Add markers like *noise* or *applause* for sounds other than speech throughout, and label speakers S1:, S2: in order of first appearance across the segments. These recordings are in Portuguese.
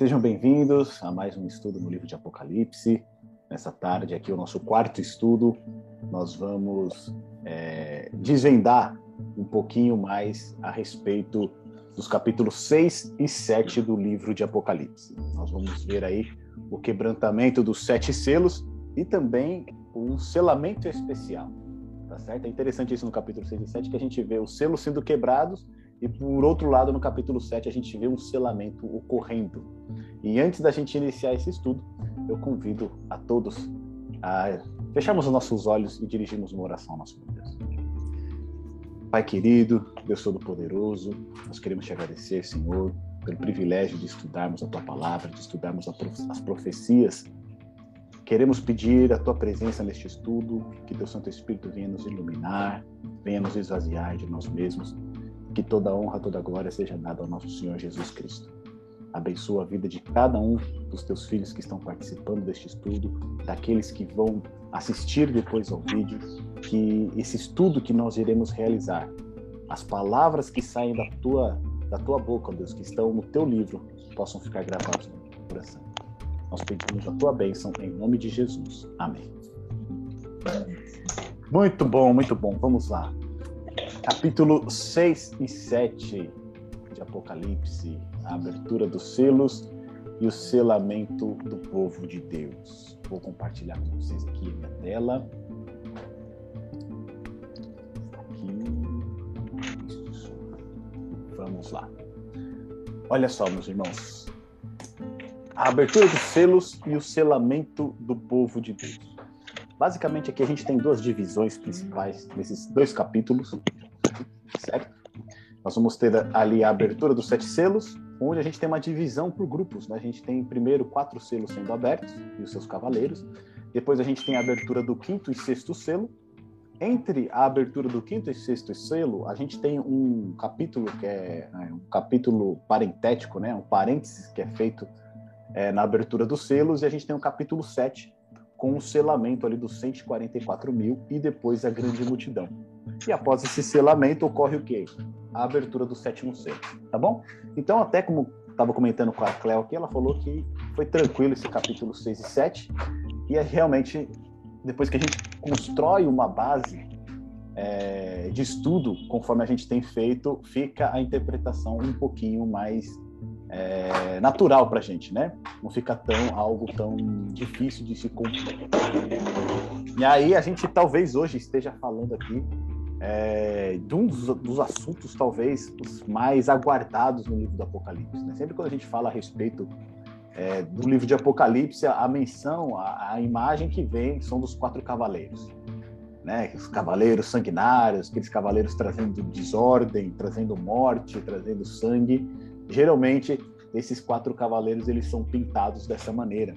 S1: Sejam bem-vindos a mais um estudo no livro de Apocalipse. Nessa tarde, aqui, o nosso quarto estudo, nós vamos é, desvendar um pouquinho mais a respeito dos capítulos 6 e 7 do livro de Apocalipse. Nós vamos ver aí o quebrantamento dos sete selos e também um selamento especial. Tá certo? É interessante isso no capítulo 6 e 7, que a gente vê os selos sendo quebrados e por outro lado, no capítulo 7, a gente vê um selamento ocorrendo. E antes da gente iniciar esse estudo, eu convido a todos a fecharmos os nossos olhos e dirigirmos uma oração ao nosso Deus. Pai querido, Deus Todo-Poderoso, nós queremos te agradecer, Senhor, pelo privilégio de estudarmos a tua palavra, de estudarmos as profecias. Queremos pedir a tua presença neste estudo, que teu Santo Espírito venha nos iluminar, venha nos esvaziar de nós mesmos que toda honra, toda glória seja dada ao nosso Senhor Jesus Cristo. Abençoa a vida de cada um dos teus filhos que estão participando deste estudo, daqueles que vão assistir depois ao vídeo, que esse estudo que nós iremos realizar, as palavras que saem da tua, da tua boca, Deus, que estão no teu livro, possam ficar gravados no teu coração. Nós pedimos a tua bênção em nome de Jesus. Amém. Muito bom, muito bom. Vamos lá capítulo 6 e 7 de Apocalipse, a abertura dos selos e o selamento do povo de Deus. Vou compartilhar com vocês aqui a minha tela. Aqui. Vamos lá. Olha só, meus irmãos. A abertura dos selos e o selamento do povo de Deus. Basicamente, aqui a gente tem duas divisões principais nesses dois capítulos certo? Nós vamos ter ali a abertura dos sete selos, onde a gente tem uma divisão por grupos. Né? A gente tem primeiro quatro selos sendo abertos e os seus cavaleiros. Depois a gente tem a abertura do quinto e sexto selo. Entre a abertura do quinto e sexto selo, a gente tem um capítulo que é né, um capítulo parentético, né? um parênteses que é feito é, na abertura dos selos, e a gente tem o capítulo 7, com o selamento ali dos 144 mil e depois a grande multidão. E após esse selamento ocorre o quê? A abertura do sétimo selo, tá bom? Então, até como estava comentando com a Cleo aqui, ela falou que foi tranquilo esse capítulo 6 e 7, e é realmente, depois que a gente constrói uma base é, de estudo, conforme a gente tem feito, fica a interpretação um pouquinho mais é, natural para a gente, né? Não fica tão algo tão difícil de se cumprir. E aí a gente talvez hoje esteja falando aqui é, de um dos, dos, assuntos talvez os mais aguardados no livro do Apocalipse. Né? Sempre quando a gente fala a respeito é, do livro de Apocalipse, a, menção, a, a, imagem que vem são dos quatro cavaleiros. Né? Os cavaleiros sanguinários, aqueles cavaleiros trazendo desordem, trazendo morte, trazendo sangue geralmente esses quatro cavaleiros eles são pintados dessa maneira.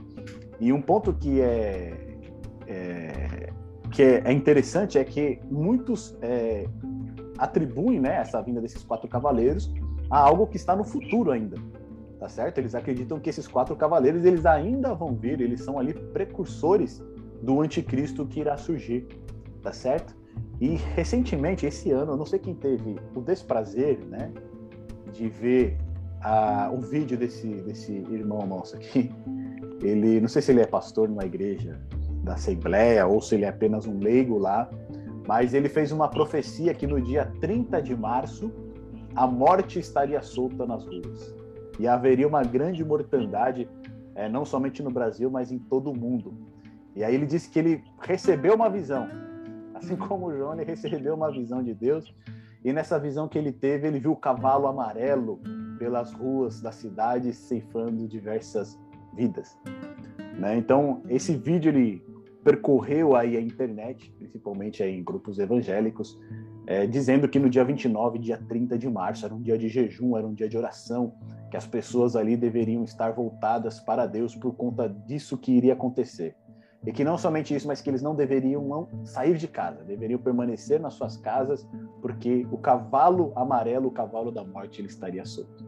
S1: E um ponto que é, é que é, interessante é que muitos é, atribuem né, essa vinda desses quatro cavaleiros a algo que está no futuro ainda, tá certo? Eles acreditam que esses quatro cavaleiros eles ainda vão vir, eles são ali precursores do anticristo que irá surgir, tá certo? E recentemente, esse ano, eu não sei quem teve o desprazer, né, de ver a, um vídeo desse, desse irmão nosso aqui. *laughs* Ele, não sei se ele é pastor numa igreja da Assembleia ou se ele é apenas um leigo lá, mas ele fez uma profecia que no dia 30 de março a morte estaria solta nas ruas e haveria uma grande mortandade, é, não somente no Brasil, mas em todo o mundo. E aí ele disse que ele recebeu uma visão, *laughs* assim como o João, ele recebeu uma visão de Deus, e nessa visão que ele teve, ele viu o cavalo amarelo pelas ruas da cidade ceifando diversas vidas. Né? Então, esse vídeo ele percorreu aí a internet, principalmente aí em grupos evangélicos, é, dizendo que no dia 29 dia 30 de março era um dia de jejum, era um dia de oração, que as pessoas ali deveriam estar voltadas para Deus por conta disso que iria acontecer. E que não somente isso, mas que eles não deveriam sair de casa, deveriam permanecer nas suas casas, porque o cavalo amarelo, o cavalo da morte, ele estaria solto.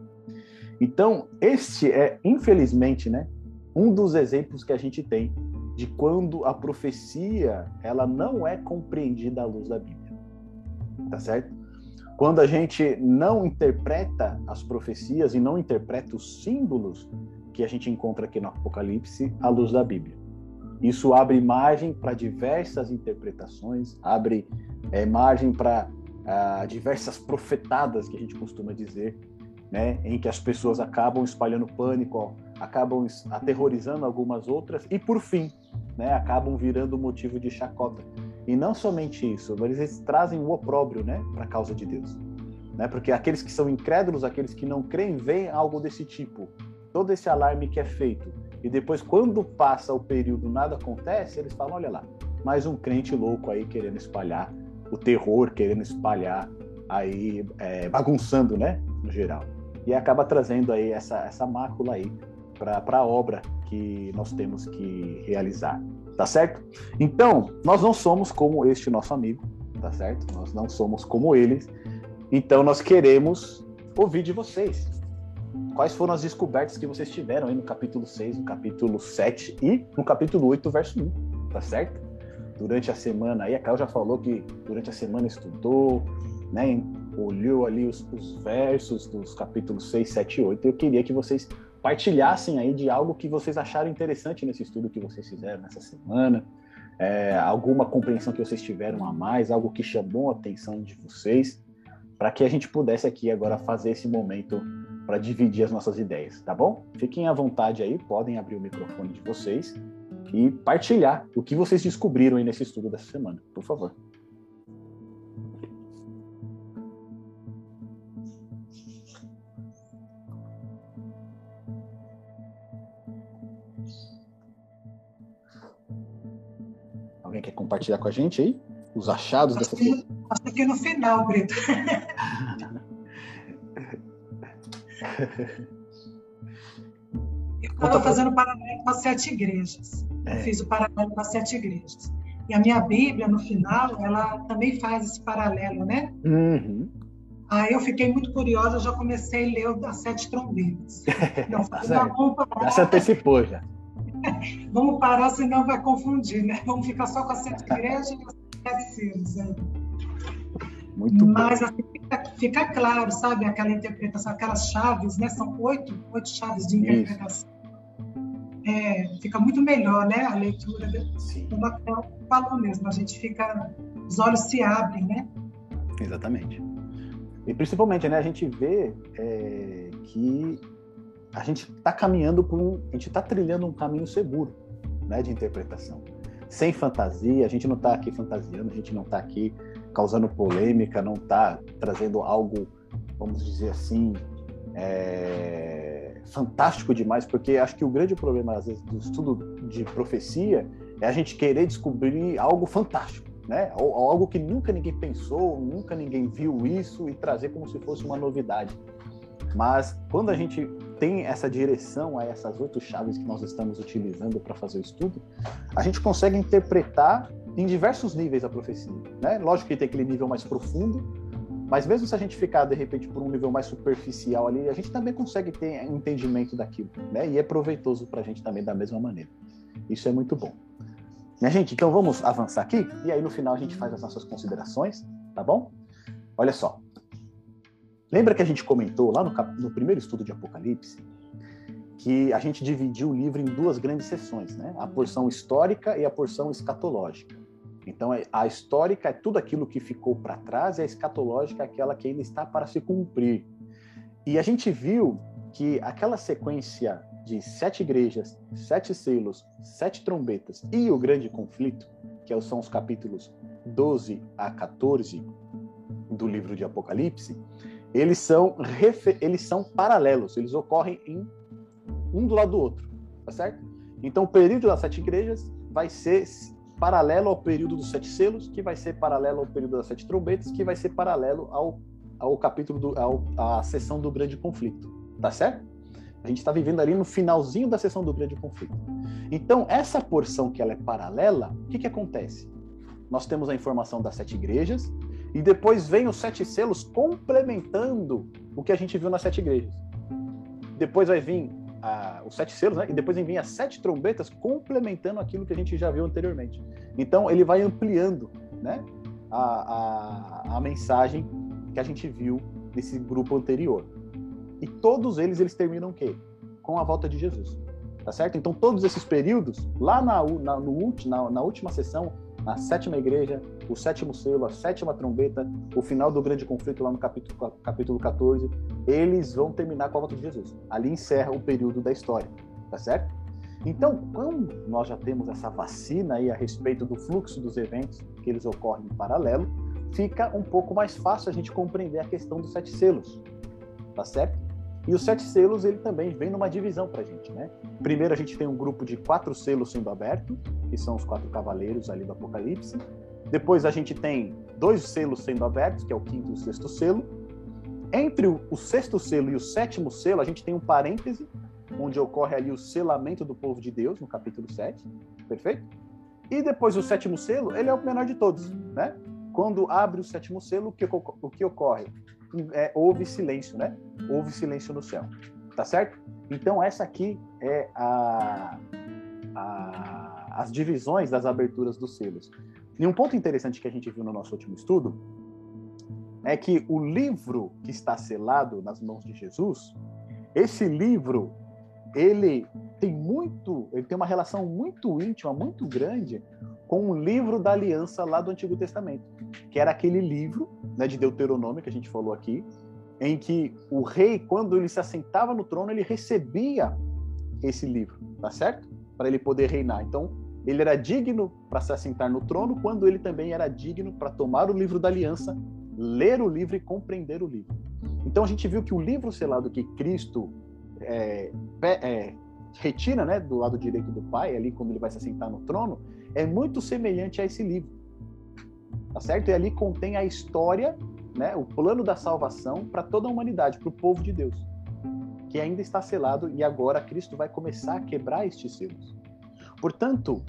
S1: Então, este é, infelizmente, né, um dos exemplos que a gente tem de quando a profecia ela não é compreendida à luz da Bíblia. Tá certo? Quando a gente não interpreta as profecias e não interpreta os símbolos que a gente encontra aqui no Apocalipse à luz da Bíblia. Isso abre margem para diversas interpretações, abre é, margem para uh, diversas profetadas que a gente costuma dizer, né, em que as pessoas acabam espalhando pânico, acabam aterrorizando algumas outras e, por fim, né, acabam virando motivo de chacota. E não somente isso, mas eles trazem o opróbrio né, para a causa de Deus. Né? Porque aqueles que são incrédulos, aqueles que não creem, veem algo desse tipo. Todo esse alarme que é feito. E depois, quando passa o período, nada acontece, eles falam: olha lá, mais um crente louco aí querendo espalhar o terror, querendo espalhar aí, é, bagunçando, né, no geral. E acaba trazendo aí essa, essa mácula aí para a obra que nós temos que realizar, tá certo? Então, nós não somos como este nosso amigo, tá certo? Nós não somos como eles. Então, nós queremos ouvir de vocês. Quais foram as descobertas que vocês tiveram aí no capítulo 6, no capítulo 7 e no capítulo 8, verso 1, tá certo? Durante a semana aí, a Carol já falou que durante a semana estudou, né, olhou ali os, os versos dos capítulos 6, 7 e 8. Eu queria que vocês partilhassem aí de algo que vocês acharam interessante nesse estudo que vocês fizeram nessa semana, é, alguma compreensão que vocês tiveram a mais, algo que chamou a atenção de vocês, para que a gente pudesse aqui agora fazer esse momento para dividir as nossas ideias, tá bom? Fiquem à vontade aí, podem abrir o microfone de vocês e partilhar o que vocês descobriram aí nesse estudo dessa semana, por favor. Alguém quer compartilhar com a gente aí os achados
S2: dessa que, Acho que no final, Brito. *laughs* estava fazendo paralelo com as sete igrejas. É. Fiz o paralelo com as sete igrejas. E a minha Bíblia, no final, ela também faz esse paralelo, né?
S1: Uhum.
S2: Aí eu fiquei muito curiosa, já comecei a ler as sete trombetas. *laughs* Então,
S1: tá já se antecipou já. *laughs*
S2: Vamos parar, senão vai confundir, né? Vamos ficar só com as sete igrejas e as sete selos. Né?
S1: Muito
S2: Mas assim, fica, fica, claro, sabe, aquela interpretação, aquelas chaves, né? São oito, oito chaves de interpretação. É, fica muito melhor, né? A leitura, como até falou mesmo, a gente fica, os olhos se abrem, né?
S1: Exatamente. E principalmente, né? A gente vê é, que a gente está caminhando por um, a gente está trilhando um caminho seguro, né, de interpretação, sem fantasia. A gente não está aqui fantasiando, a gente não está aqui causando polêmica, não está trazendo algo, vamos dizer assim, é, fantástico demais, porque acho que o grande problema às vezes do estudo de profecia é a gente querer descobrir algo fantástico, né? Ou, algo que nunca ninguém pensou, nunca ninguém viu isso e trazer como se fosse uma novidade. Mas quando a gente tem essa direção a essas oito chaves que nós estamos utilizando para fazer o estudo, a gente consegue interpretar em diversos níveis a profecia. Né? Lógico que tem aquele nível mais profundo, mas mesmo se a gente ficar de repente por um nível mais superficial ali, a gente também consegue ter entendimento daquilo, né? E é proveitoso para a gente também da mesma maneira. Isso é muito bom. Minha gente, então vamos avançar aqui e aí no final a gente faz as nossas considerações, tá bom? Olha só, Lembra que a gente comentou lá no, no, primeiro estudo de Apocalipse que a gente dividiu o livro em duas grandes seções, né? A porção histórica e a porção escatológica. Então, é, a histórica é tudo aquilo que ficou para trás e a escatológica é aquela que ainda está para se cumprir. E a gente viu que aquela sequência de sete igrejas, sete selos, sete trombetas e o grande conflito, que são os capítulos 12 a 14 do livro de Apocalipse, eles são, eles são paralelos, eles ocorrem em um do lado do outro, tá certo? Então, o período das sete igrejas vai ser paralelo ao período dos sete selos, que vai ser paralelo ao período das sete trombetas, que vai ser paralelo ao, ao capítulo, do, ao, à sessão do grande conflito, tá certo? A gente está vivendo ali no finalzinho da sessão do grande conflito. Então, essa porção que ela é paralela, o que, que acontece? Nós temos a informação das sete igrejas, e depois vem os sete selos complementando o que a gente viu nas sete igrejas. Depois vai vir ah, os sete selos, né? E depois as sete trombetas complementando aquilo que a gente já viu anteriormente. Então ele vai ampliando, né? A, a, a mensagem que a gente viu nesse grupo anterior. E todos eles eles terminam o quê? com a volta de Jesus. Tá certo? Então, todos esses períodos, lá na, na, no, na, na última sessão, a sétima igreja, o sétimo selo, a sétima trombeta, o final do grande conflito lá no capítulo, capítulo 14, eles vão terminar com a volta de Jesus. Ali encerra o período da história, tá certo? Então, quando nós já temos essa vacina aí a respeito do fluxo dos eventos, que eles ocorrem em paralelo, fica um pouco mais fácil a gente compreender a questão dos sete selos, tá certo? E os sete selos, ele também vem numa divisão para a gente, né? Primeiro a gente tem um grupo de quatro selos sendo aberto, que são os quatro cavaleiros ali do Apocalipse. Depois a gente tem dois selos sendo abertos, que é o quinto e o sexto selo. Entre o, sexto selo e o sétimo selo, a gente tem um parêntese, onde ocorre ali o selamento do povo de Deus, no capítulo 7, perfeito? E depois o sétimo selo, ele é o menor de todos, né? Quando abre o sétimo selo, o que, o que ocorre? é, houve silêncio, né? Houve silêncio no céu, tá certo? Então essa aqui é a, a, as divisões das aberturas dos selos. E um ponto interessante que a gente viu no nosso último estudo é que o livro que está selado nas mãos de Jesus, esse livro, ele tem muito, ele tem uma relação muito íntima, muito grande com o livro da aliança lá do Antigo Testamento, que era aquele livro né, de Deuteronômio que a gente falou aqui, em que o rei, quando ele se assentava no trono, ele recebia esse livro, tá certo? Para ele poder reinar. Então, ele era digno para se assentar no trono, quando ele também era digno para tomar o livro da aliança, ler o livro e compreender o livro. Então, a gente viu que o livro selado que Cristo é, é, retira né, do lado direito do Pai, ali quando ele vai se assentar no trono, é muito semelhante a esse livro. Tá certo? E ali contém a história, né, o plano da salvação para toda a humanidade, para o povo de Deus, que ainda está selado e agora Cristo vai começar a quebrar estes selos. Portanto,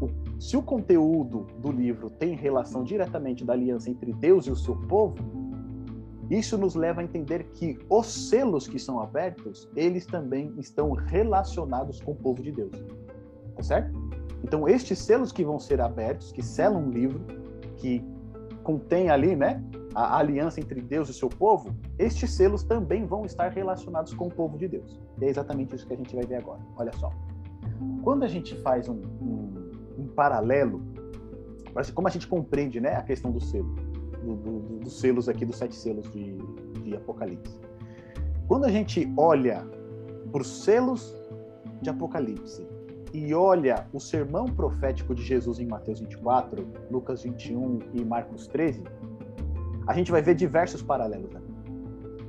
S1: o, se o conteúdo do livro tem relação diretamente da aliança entre Deus e o seu povo, isso nos leva a entender que os selos que são abertos, eles também estão relacionados com o povo de Deus. Tá certo? Então, estes selos que vão ser abertos, que selam um livro, que contém ali, né, a aliança entre Deus e seu povo, estes selos também vão estar relacionados com o povo de Deus. E é exatamente isso que a gente vai ver agora. Olha só. Quando a gente faz um, um, um paralelo, como a gente compreende né, a questão do selo, do, do, dos selos aqui, dos sete selos de, de Apocalipse. Quando a gente olha para os selos de Apocalipse e olha o sermão profético de Jesus em Mateus 24, Lucas 21 e Marcos 13, a gente vai ver diversos paralelos. Né?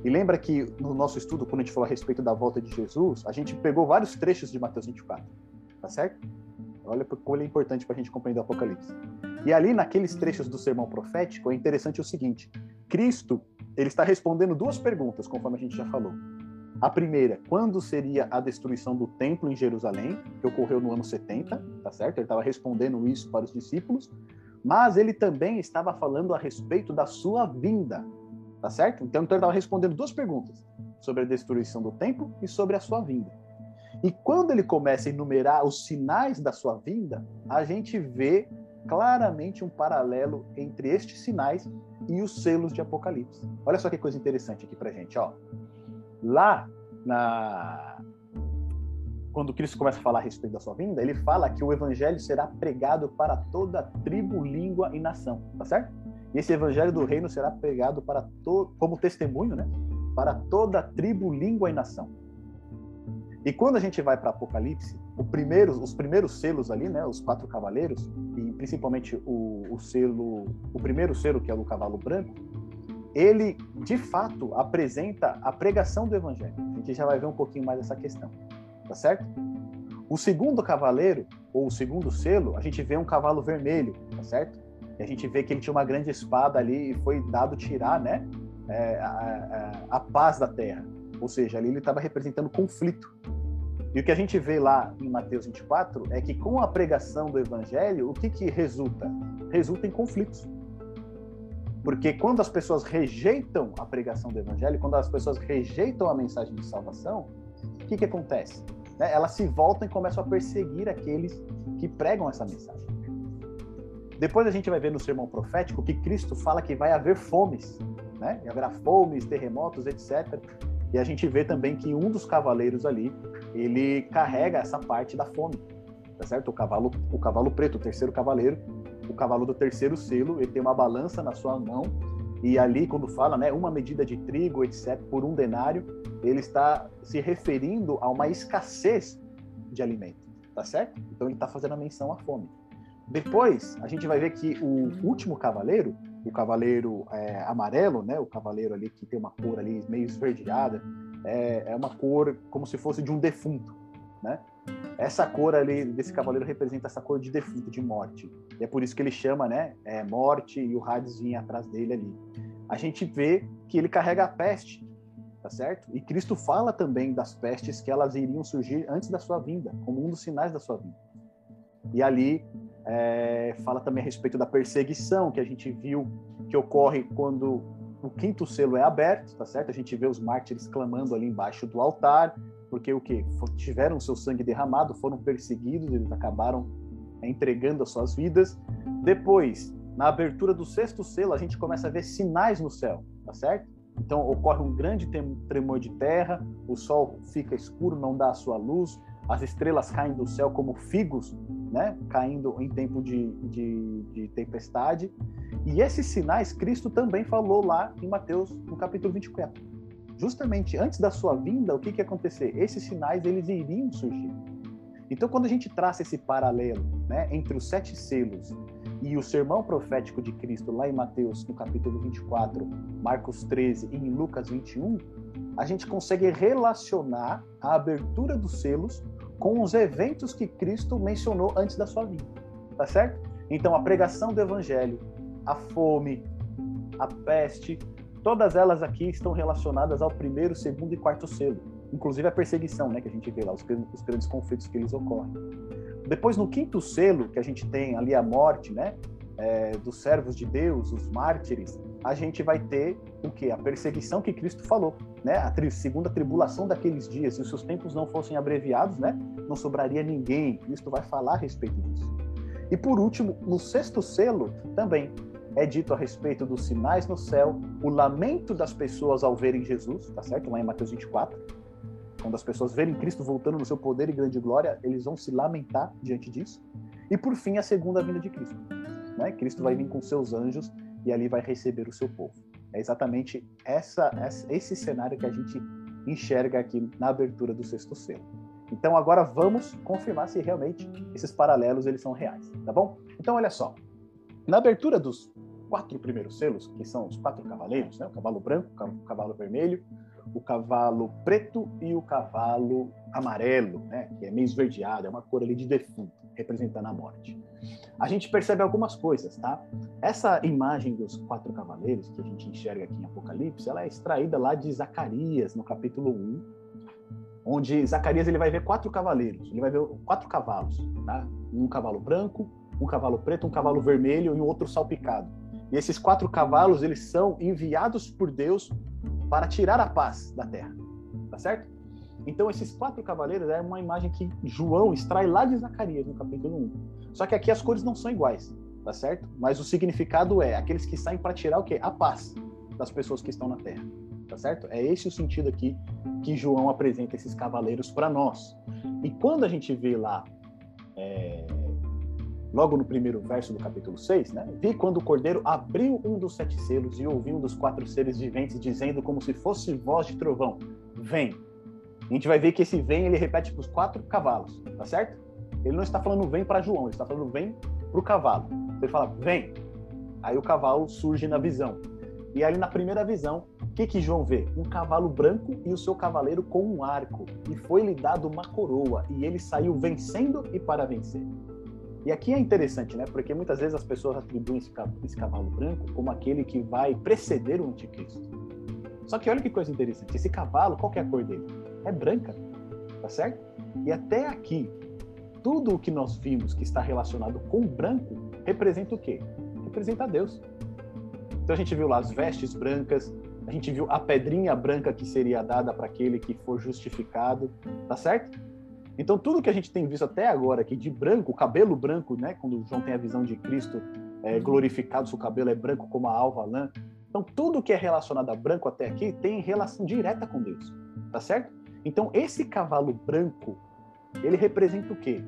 S1: E lembra que no nosso estudo, quando a gente falou a respeito da volta de Jesus, a gente pegou vários trechos de Mateus 24, tá certo? Olha como ele é importante para a gente compreender o Apocalipse. E ali, naqueles trechos do sermão profético, é interessante o seguinte: Cristo ele está respondendo duas perguntas, conforme a gente já falou. A primeira, quando seria a destruição do templo em Jerusalém, que ocorreu no ano 70, tá certo? Ele estava respondendo isso para os discípulos, mas ele também estava falando a respeito da sua vinda, tá certo? Então, então ele estava respondendo duas perguntas, sobre a destruição do templo e sobre a sua vinda. E quando ele começa a enumerar os sinais da sua vinda, a gente vê claramente um paralelo entre estes sinais e os selos de Apocalipse. Olha só que coisa interessante aqui pra gente, ó. Lá na quando Cristo começa a falar a respeito da sua vinda, ele fala que o evangelho será pregado para toda tribo, língua e nação, tá certo? Esse evangelho do reino será pregado para todo, como testemunho, né? Para toda tribo, língua e nação. E quando a gente vai para Apocalipse, primeiro, os primeiros selos ali, né, os quatro cavaleiros, e principalmente o, o selo, o primeiro selo que é o cavalo branco, ele, de fato, apresenta a pregação do evangelho. A gente já vai ver um pouquinho mais dessa questão, tá certo? O segundo cavaleiro, ou o segundo selo, a gente vê um cavalo vermelho, tá certo? E a gente vê que ele tinha uma grande espada ali e foi dado tirar, né, é, a, a, a paz da terra. Ou seja, ali ele estava representando conflito. E o que a gente vê lá em Mateus 24 é que com a pregação do evangelho, o que, que resulta? Resulta em conflitos. Porque quando as pessoas rejeitam a pregação do evangelho, quando as pessoas rejeitam a mensagem de salvação, o que, que acontece? Né? Elas se voltam e começam a perseguir aqueles que pregam essa mensagem. Depois a gente vai ver no sermão profético que Cristo fala que vai haver fomes, né? E haverá fomes, terremotos, etc. E a gente vê também que um dos cavaleiros ali, ele carrega essa parte da fome, tá certo? O cavalo, o cavalo preto, o terceiro cavaleiro, o cavalo do terceiro selo, ele tem uma balança na sua mão e ali quando fala, né, uma medida de trigo, etc, por um denário, ele está se referindo a uma escassez de alimento, tá certo? Então ele está fazendo a menção à fome. Depois, a gente vai ver que o último cavaleiro, o cavaleiro é, amarelo, né, o cavaleiro ali que tem uma cor ali meio esverdeada, é, é uma cor como se fosse de um defunto, né? Essa cor ali desse cavaleiro representa essa cor de defunto, de morte. E é por isso que ele chama, né, é, morte e o Hades vinha atrás dele ali. A gente vê que ele carrega a peste, tá certo? E Cristo fala também das pestes que elas iriam surgir antes da sua vinda, como um dos sinais da sua vinda. E ali é, fala também a respeito da perseguição que a gente viu que ocorre quando o quinto selo é aberto, tá certo? A gente vê os mártires clamando ali embaixo do altar, porque o que tiveram seu sangue derramado, foram perseguidos, eles acabaram é, entregando as suas vidas. Depois, na abertura do sexto selo, a gente começa a ver sinais no céu, tá certo? Então ocorre um grande tremor de terra, o sol fica escuro, não dá a sua luz, as estrelas caem do céu como figos, né? caindo em tempo de, de, de, tempestade. E esses sinais Cristo também falou lá em Mateus, no capítulo 24. Justamente antes da sua vinda, o que, que ia acontecer? Esses sinais eles iriam surgir. Então, quando a gente traça esse paralelo né, entre os sete selos e o sermão profético de Cristo lá em Mateus, no capítulo 24, Marcos 13 e em Lucas 21, a gente consegue relacionar a abertura dos selos com os eventos que Cristo mencionou antes da sua vinda. Tá certo? Então, a pregação do evangelho, a fome, a peste, todas elas aqui estão relacionadas ao primeiro, segundo e quarto selo. Inclusive a perseguição, né, que a gente vê lá, os, os grandes conflitos que eles ocorrem. Depois, no quinto selo, que a gente tem ali a morte, né, é, dos servos de Deus, os mártires, a gente vai ter o que? A perseguição que Cristo falou, né? A tri segunda tribulação daqueles dias, se os seus tempos não fossem abreviados, né? Não sobraria ninguém. Cristo vai falar a respeito disso. E por último, no sexto selo, também é dito a respeito dos sinais no céu, o lamento das pessoas ao verem Jesus, tá certo? Lá em Mateus 24. Quando as pessoas verem Cristo voltando no seu poder e grande glória, eles vão se lamentar diante disso. E por fim, a segunda vinda de Cristo. Né? Cristo vai vir com seus anjos e ali vai receber o seu povo. É exatamente essa, esse cenário que a gente enxerga aqui na abertura do sexto selo. Então agora vamos confirmar se realmente esses paralelos eles são reais, tá bom? Então olha só, na abertura dos quatro primeiros selos, que são os quatro cavaleiros, né? o cavalo branco, o cavalo vermelho, o cavalo preto e o cavalo amarelo, né? que é meio esverdeado, é uma cor ali de defunto, representando a morte a gente percebe algumas coisas, tá? Essa imagem dos quatro cavaleiros que a gente enxerga aqui em Apocalipse, ela é extraída lá de Zacarias, no capítulo 1, onde Zacarias ele vai ver quatro cavaleiros, ele vai ver quatro cavalos, tá? Um cavalo branco, um cavalo preto, um cavalo vermelho e um outro salpicado. E esses quatro cavalos, eles são enviados por Deus para tirar a paz da terra, tá certo? Então, esses quatro cavaleiros é uma imagem que João extrai lá de Zacarias, no capítulo 1. Só que aqui as cores não são iguais, tá certo? Mas o significado é aqueles que saem para tirar o quê? A paz das pessoas que estão na terra, tá certo? É esse o sentido aqui que João apresenta esses cavaleiros para nós. E quando a gente vê lá, é, logo no primeiro verso do capítulo 6, né? Vi quando o cordeiro abriu um dos sete selos e ouvi um dos quatro seres viventes dizendo como se fosse voz de trovão: Vem a gente vai ver que esse vem ele repete para os quatro cavalos, tá certo? Ele não está falando vem para João, ele está falando vem para o cavalo. Ele fala vem, aí o cavalo surge na visão. E ali na primeira visão, o que que João vê? Um cavalo branco e o seu cavaleiro com um arco. E foi-lhe dado uma coroa, e ele saiu vencendo e para vencer. E aqui é interessante, né? Porque muitas vezes as pessoas atribuem esse cavalo branco como aquele que vai preceder o anticristo. Só que olha que coisa interessante. Esse cavalo, qual é a cor dele? é branca, tá certo? E até aqui, tudo o que nós vimos que está relacionado com branco representa o quê? Representa Deus. Então a gente viu lá as vestes brancas, a gente viu a pedrinha branca que seria dada para aquele que for justificado, tá certo? Então tudo que a gente tem visto até agora aqui de branco, cabelo branco, né? Quando João tem a visão de Cristo é, glorificado, seu cabelo é branco como a alva lã. Então tudo que é relacionado a branco até aqui tem relação direta com Deus. Tá certo? Então, esse cavalo branco, ele representa o quê?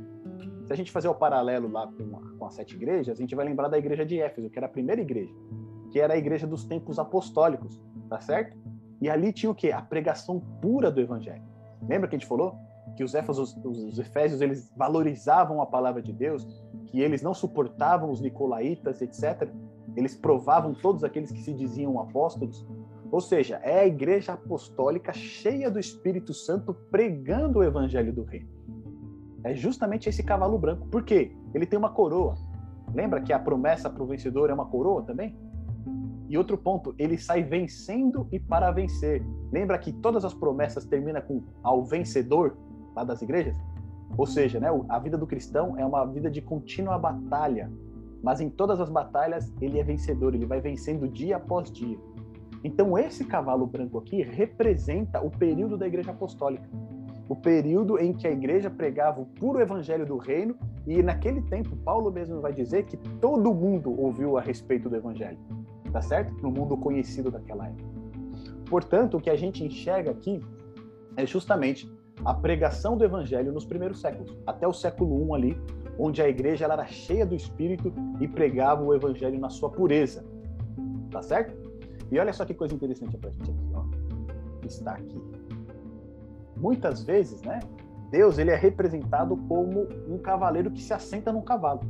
S1: Se a gente fazer o paralelo lá com, a, com as sete igrejas, a gente vai lembrar da igreja de Éfeso, que era a primeira igreja, que era a igreja dos tempos apostólicos, tá certo? E ali tinha o quê? A pregação pura do evangelho. Lembra que a gente falou? Que os Éfesos, os Efésios, eles valorizavam a palavra de Deus, que eles não suportavam os nicolaítas, etc. Eles provavam todos aqueles que se diziam apóstolos. Ou seja, é a igreja apostólica cheia do Espírito Santo pregando o evangelho do reino. É justamente esse cavalo branco. Por quê? Ele tem uma coroa. Lembra que a promessa para o vencedor é uma coroa também? E outro ponto, ele sai vencendo e para vencer. Lembra que todas as promessas terminam com ao vencedor lá das igrejas? Ou seja, né, a vida do cristão é uma vida de contínua batalha, mas em todas as batalhas ele é vencedor, ele vai vencendo dia após dia. Então esse cavalo branco aqui representa o período da igreja apostólica, o período em que a igreja pregava o puro evangelho do reino e naquele tempo Paulo mesmo vai dizer que todo mundo ouviu a respeito do evangelho tá certo? No mundo conhecido daquela época. Portanto, o que a gente enxerga aqui é justamente a pregação do evangelho nos primeiros séculos, até o século I ali, onde a igreja era cheia do espírito e pregava o evangelho na sua pureza. Tá certo? E olha só que coisa interessante pra gente aqui, ó. Está aqui. Muitas vezes, né, Deus ele é representado como um cavaleiro que se assenta num cavalo.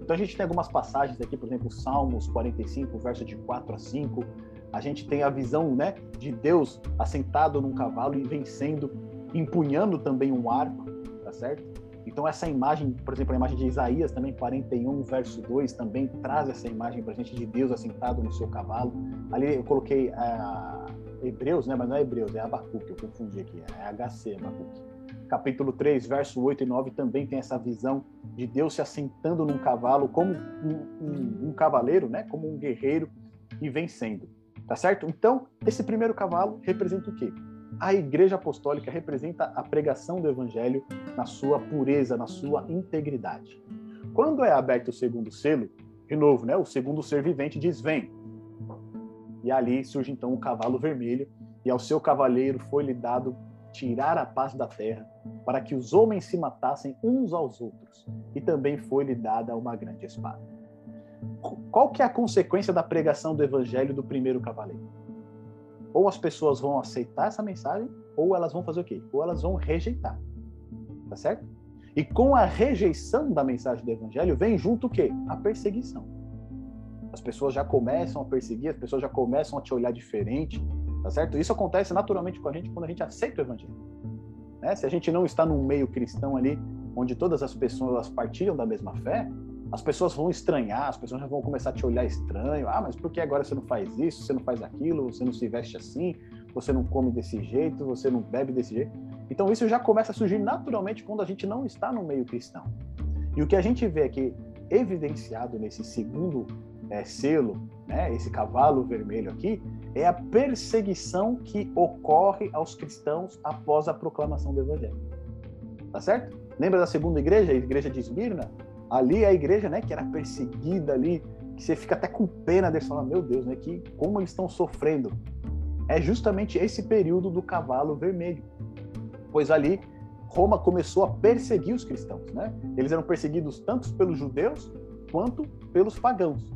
S1: Então a gente tem algumas passagens aqui, por exemplo, Salmos 45, verso de 4 a 5. A gente tem a visão né, de Deus assentado num cavalo e vencendo, empunhando também um arco, tá certo? Então essa imagem, por exemplo, a imagem de Isaías também 41 verso 2 também traz essa imagem para a gente de Deus assentado no seu cavalo. Ali eu coloquei uh, Hebreus, né? Mas não é Hebreus, é Abacuque, eu confundi aqui, é HC Abacuque capítulo 3, verso 8 e 9, também tem essa visão de Deus se assentando num cavalo como um, um, um cavaleiro, né? como um guerreiro e vencendo. Tá certo? Então, esse primeiro cavalo representa o quê? A igreja apostólica representa a pregação do evangelho na sua pureza, na sua integridade. Quando é aberto o segundo selo, de novo, né, o segundo ser vivente diz: Vem. E ali surge então o cavalo vermelho, e ao seu cavaleiro foi-lhe dado tirar a paz da terra, para que os homens se matassem uns aos outros, e também foi-lhe dada uma grande espada. Qual que é a consequência da pregação do evangelho do primeiro cavaleiro? Ou as pessoas vão aceitar essa mensagem, ou elas vão fazer o quê? Ou elas vão rejeitar. Tá certo? E com a rejeição da mensagem do evangelho vem junto o quê? A perseguição. As pessoas já começam a perseguir, as pessoas já começam a te olhar diferente, Tá certo? Isso acontece naturalmente com a gente quando a gente aceita o evangelho. Né? Se a gente não está num meio cristão ali, onde todas as pessoas partilham da mesma fé, as pessoas vão estranhar, as pessoas vão começar a te olhar estranho. Ah, mas por que agora você não faz isso, você não faz aquilo, você não se veste assim, você não come desse jeito, você não bebe desse jeito? Então isso já começa a surgir naturalmente quando a gente não está no meio cristão. E o que a gente vê aqui evidenciado nesse segundo é, selo, né, esse cavalo vermelho aqui, é a perseguição que ocorre aos cristãos após a proclamação do evangelho. Tá certo? Lembra da segunda igreja, a igreja de Esmirna? Ali é a igreja, né, que era perseguida ali, que você fica até com pena deles, fala, meu Deus, né, que como eles estão sofrendo. É justamente esse período do cavalo vermelho. Pois ali Roma começou a perseguir os cristãos, né? Eles eram perseguidos tanto pelos judeus quanto pelos pagãos.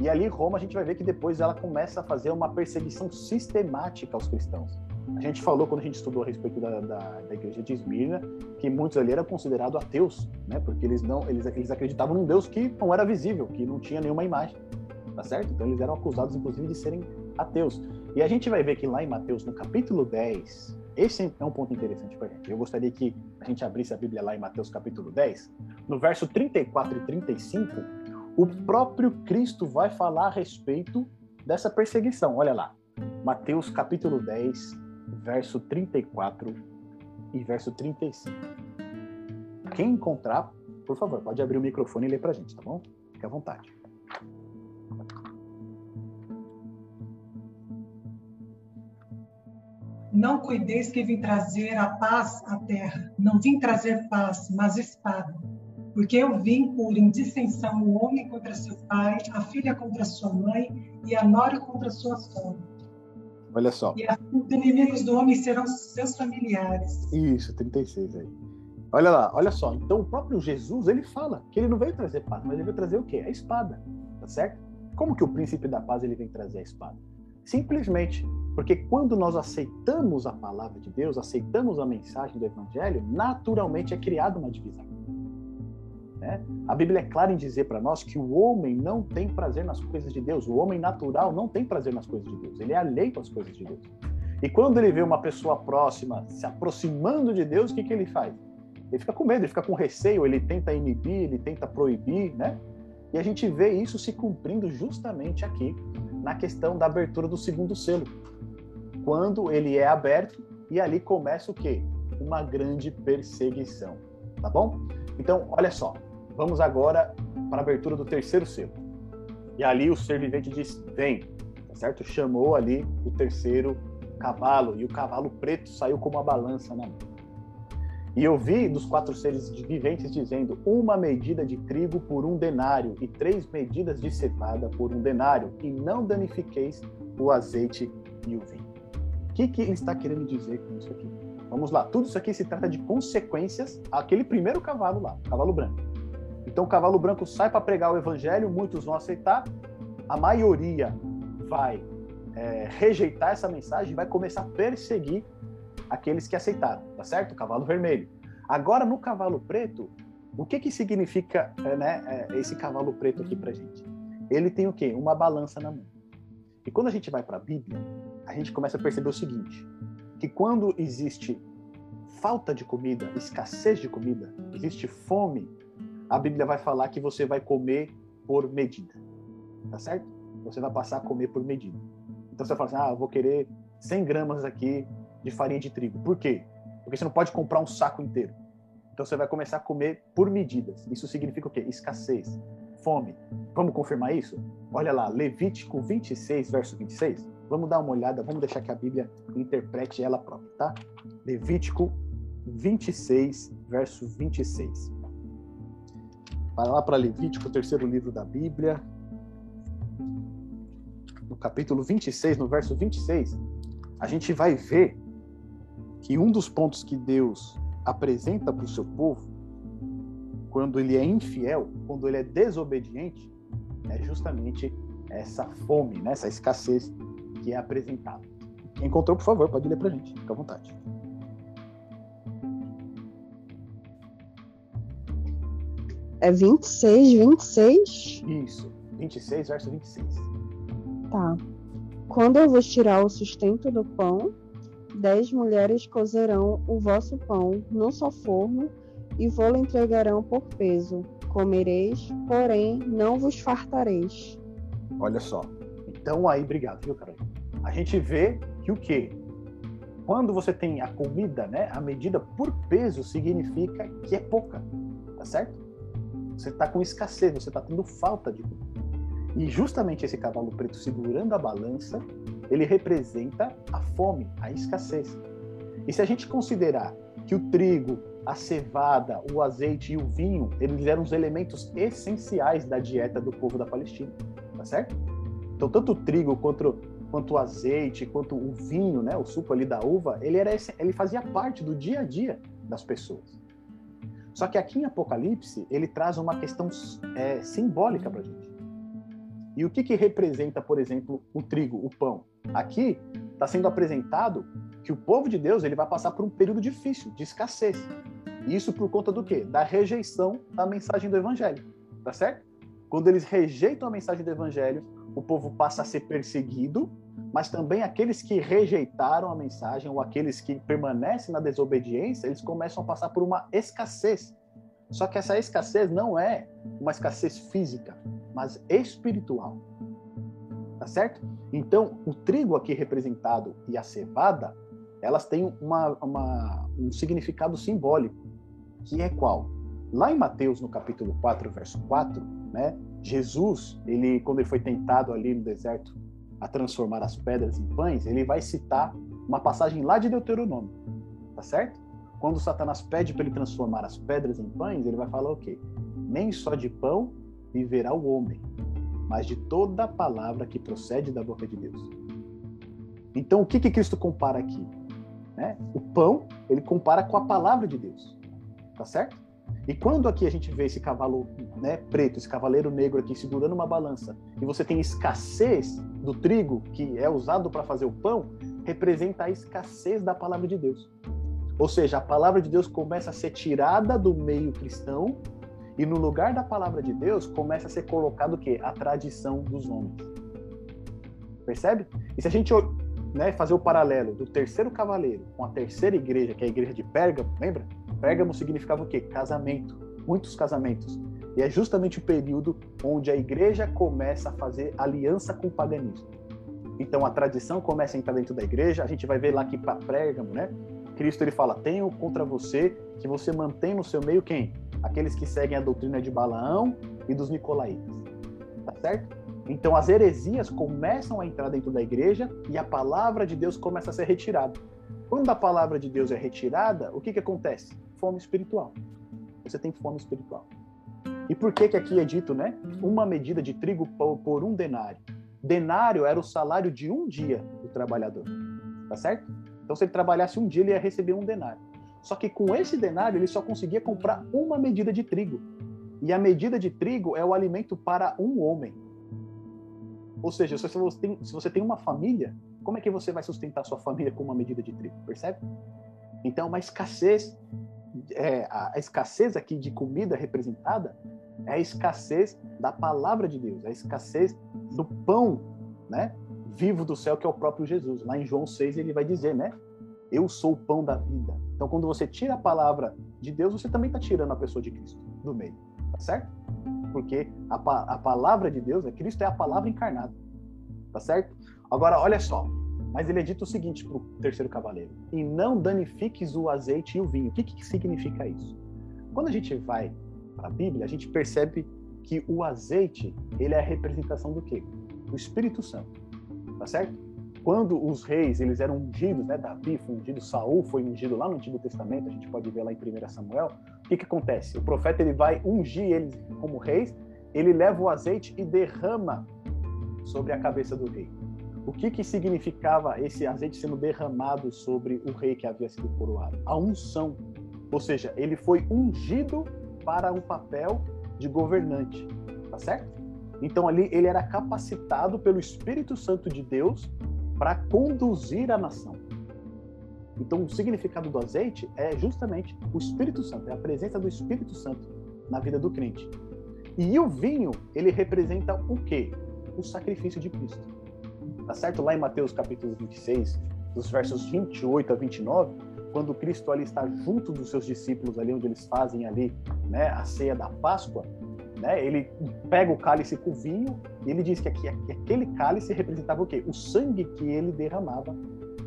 S1: E ali Roma a gente vai ver que depois ela começa a fazer uma perseguição sistemática aos cristãos. A gente falou quando a gente estudou a respeito da, da, da igreja de Esmirna que muitos ali eram considerados ateus, né? Porque eles não eles, eles acreditavam num Deus que não era visível, que não tinha nenhuma imagem, tá certo? Então eles eram acusados inclusive de serem ateus. E a gente vai ver que lá em Mateus no capítulo 10, esse é um ponto interessante para a gente. Eu gostaria que a gente abrisse a Bíblia lá em Mateus capítulo 10, no verso 34 e 35, o próprio Cristo vai falar a respeito dessa perseguição. Olha lá, Mateus capítulo 10, verso 34 e verso 35. Quem encontrar, por favor, pode abrir o microfone e ler para a gente, tá bom? Fique à vontade.
S2: Não cuideis que vim trazer a paz à terra. Não vim trazer paz, mas espada. Porque eu vim por indissensão o homem contra seu pai, a filha contra sua mãe e a nora contra sua sogra.
S1: Olha só.
S2: E os inimigos do homem serão seus familiares.
S1: Isso, 36 aí. Olha lá, olha só. Então o próprio Jesus, ele fala que ele não veio trazer paz, mas ele veio trazer o quê? A espada, tá certo? Como que o príncipe da paz ele vem trazer a espada? Simplesmente porque quando nós aceitamos a palavra de Deus, aceitamos a mensagem do evangelho, naturalmente é criada uma divisão. Né? A Bíblia é clara em dizer para nós que o homem não tem prazer nas coisas de Deus. O homem natural não tem prazer nas coisas de Deus. Ele é alheio às coisas de Deus. E quando ele vê uma pessoa próxima se aproximando de Deus, o que, que ele faz? Ele fica com medo, ele fica com receio, ele tenta inibir, ele tenta proibir, né? E a gente vê isso se cumprindo justamente aqui na questão da abertura do segundo selo. Quando ele é aberto e ali começa o quê? Uma grande perseguição, tá bom? Então, olha só, vamos agora para a abertura do terceiro selo. E ali o ser vivente diz: "Vem", tá certo? Chamou ali o terceiro cavalo e o cavalo preto saiu como uma balança na mão. E eu vi dos quatro seres viventes dizendo: uma medida de trigo por um denário e três medidas de cevada por um denário, e não danifiqueis o azeite e o vinho. O que, que ele está querendo dizer com isso aqui? Vamos lá, tudo isso aqui se trata de consequências àquele primeiro cavalo lá, cavalo branco. Então o cavalo branco sai para pregar o evangelho, muitos vão aceitar, a maioria vai é, rejeitar essa mensagem, vai começar a perseguir aqueles que aceitaram, tá certo? Cavalo vermelho. Agora, no cavalo preto, o que que significa é, né, é, esse cavalo preto aqui pra gente? Ele tem o quê? Uma balança na mão. E quando a gente vai para a Bíblia, a gente começa a perceber o seguinte, que quando existe falta de comida, escassez de comida, existe fome, a Bíblia vai falar que você vai comer por medida. Tá certo? Você vai passar a comer por medida. Então você fala assim, ah, eu vou querer 100 gramas aqui de farinha de trigo. Por quê? Porque você não pode comprar um saco inteiro. Então você vai começar a comer por medidas. Isso significa o quê? Escassez, fome. Vamos confirmar isso? Olha lá, Levítico 26, verso 26. Vamos dar uma olhada, vamos deixar que a Bíblia interprete ela própria, tá? Levítico 26, verso 26. Vai lá para Levítico, o terceiro livro da Bíblia. No capítulo 26, no verso 26, a gente vai ver que um dos pontos que Deus apresenta para o seu povo, quando ele é infiel, quando ele é desobediente, é justamente essa fome, né? essa escassez que é apresentada. Quem encontrou, por favor, pode ler para a gente, fica à vontade.
S3: É 26, 26?
S1: Isso, 26, verso 26.
S3: Tá. Quando eu vos tirar o sustento do pão, dez mulheres cozerão o vosso pão num só forno e vô-lo entregarão por peso. Comereis, porém não vos fartareis.
S1: Olha só. Então aí, obrigado, viu, Carolina? A gente vê que o quê? Quando você tem a comida, né, a medida por peso significa que é pouca, tá certo? Você está com escassez, você está tendo falta de comida. E justamente esse cavalo preto segurando a balança, ele representa a fome, a escassez. E se a gente considerar que o trigo, a cevada, o azeite e o vinho, eles eram os elementos essenciais da dieta do povo da Palestina, tá certo? Então, tanto o trigo quanto, quanto o azeite, quanto o vinho, né, o suco ali da uva, ele, era, ele fazia parte do dia a dia das pessoas. Só que aqui em Apocalipse, ele traz uma questão é, simbólica para a gente. E o que, que representa, por exemplo, o trigo, o pão? Aqui está sendo apresentado que o povo de Deus ele vai passar por um período difícil, de escassez. Isso por conta do quê? Da rejeição da mensagem do evangelho. Tá certo? Quando eles rejeitam a mensagem do evangelho, o povo passa a ser perseguido, mas também aqueles que rejeitaram a mensagem ou aqueles que permanecem na desobediência, eles começam a passar por uma escassez. Só que essa escassez não é uma escassez física, mas espiritual. Tá certo? Então, o trigo aqui representado e a cevada, elas têm uma, uma, um significado simbólico, que é qual? Lá em Mateus, no capítulo 4, verso 4, né, Jesus, ele, quando ele foi tentado ali no deserto a transformar as pedras em pães, ele vai citar uma passagem lá de Deuteronômio, tá certo? Quando Satanás pede para ele transformar as pedras em pães, ele vai falar o quê? Nem só de pão viverá o homem, mas de toda a palavra que procede da boca de Deus. Então, o que, que Cristo compara aqui? Né? O pão, ele compara com a palavra de Deus. Tá certo? E quando aqui a gente vê esse cavalo né, preto, esse cavaleiro negro aqui segurando uma balança, e você tem escassez do trigo que é usado para fazer o pão, representa a escassez da palavra de Deus. Ou seja, a palavra de Deus começa a ser tirada do meio cristão e no lugar da palavra de Deus começa a ser colocado o quê? A tradição dos homens. Percebe? E se a gente né, fazer o paralelo do terceiro cavaleiro com a terceira igreja, que é a igreja de Pérgamo, lembra? Pérgamo significava o quê? Casamento, muitos casamentos. E é justamente o período onde a igreja começa a fazer aliança com o paganismo. Então a tradição começa a entrar dentro da igreja. A gente vai ver lá que para Pérgamo, né? Cristo ele fala: "Tenho contra você que você mantém no seu meio quem? Aqueles que seguem a doutrina de Balaão e dos nicolaítas". Tá certo? Então as heresias começam a entrar dentro da igreja e a palavra de Deus começa a ser retirada. Quando a palavra de Deus é retirada, o que que acontece? Fome espiritual. Você tem fome espiritual. E por que que aqui é dito, né? Uma medida de trigo por um denário. Denário era o salário de um dia do trabalhador. Tá certo? Então, se ele trabalhasse um dia, ele ia receber um denário. Só que com esse denário, ele só conseguia comprar uma medida de trigo. E a medida de trigo é o alimento para um homem. Ou seja, se você tem, se você tem uma família, como é que você vai sustentar sua família com uma medida de trigo? Percebe? Então, uma escassez, é, a escassez aqui de comida representada é a escassez da palavra de Deus, a escassez do pão, né? Vivo do céu, que é o próprio Jesus. Lá em João 6 ele vai dizer, né? Eu sou o pão da vida. Então, quando você tira a palavra de Deus, você também está tirando a pessoa de Cristo do meio, tá certo? Porque a, a palavra de Deus, é Cristo é a palavra encarnada, tá certo? Agora, olha só, mas ele é dito o seguinte para o terceiro cavaleiro: e não danifiques o azeite e o vinho. O que, que significa isso? Quando a gente vai para a Bíblia, a gente percebe que o azeite ele é a representação do quê? Do Espírito Santo, tá certo? Quando os reis eles eram ungidos, né? Davi foi ungido, Saul foi ungido lá no Antigo Testamento, a gente pode ver lá em 1 Samuel. O que, que acontece? O profeta ele vai ungir eles como reis, ele leva o azeite e derrama sobre a cabeça do rei. O que, que significava esse azeite sendo derramado sobre o rei que havia sido coroado? A unção. Ou seja, ele foi ungido para um papel de governante, tá certo? Então ali ele era capacitado pelo Espírito Santo de Deus para conduzir a nação. Então o significado do azeite é justamente o Espírito Santo, é a presença do Espírito Santo na vida do crente. E o vinho, ele representa o quê? O sacrifício de Cristo. Tá certo? Lá em Mateus capítulo 26, dos versos 28 a 29, quando Cristo ali está junto dos seus discípulos ali onde eles fazem ali, né, a ceia da Páscoa, né, ele pega o cálice com vinho e ele diz que, aquele cálice representava o quê? O sangue que ele derramava,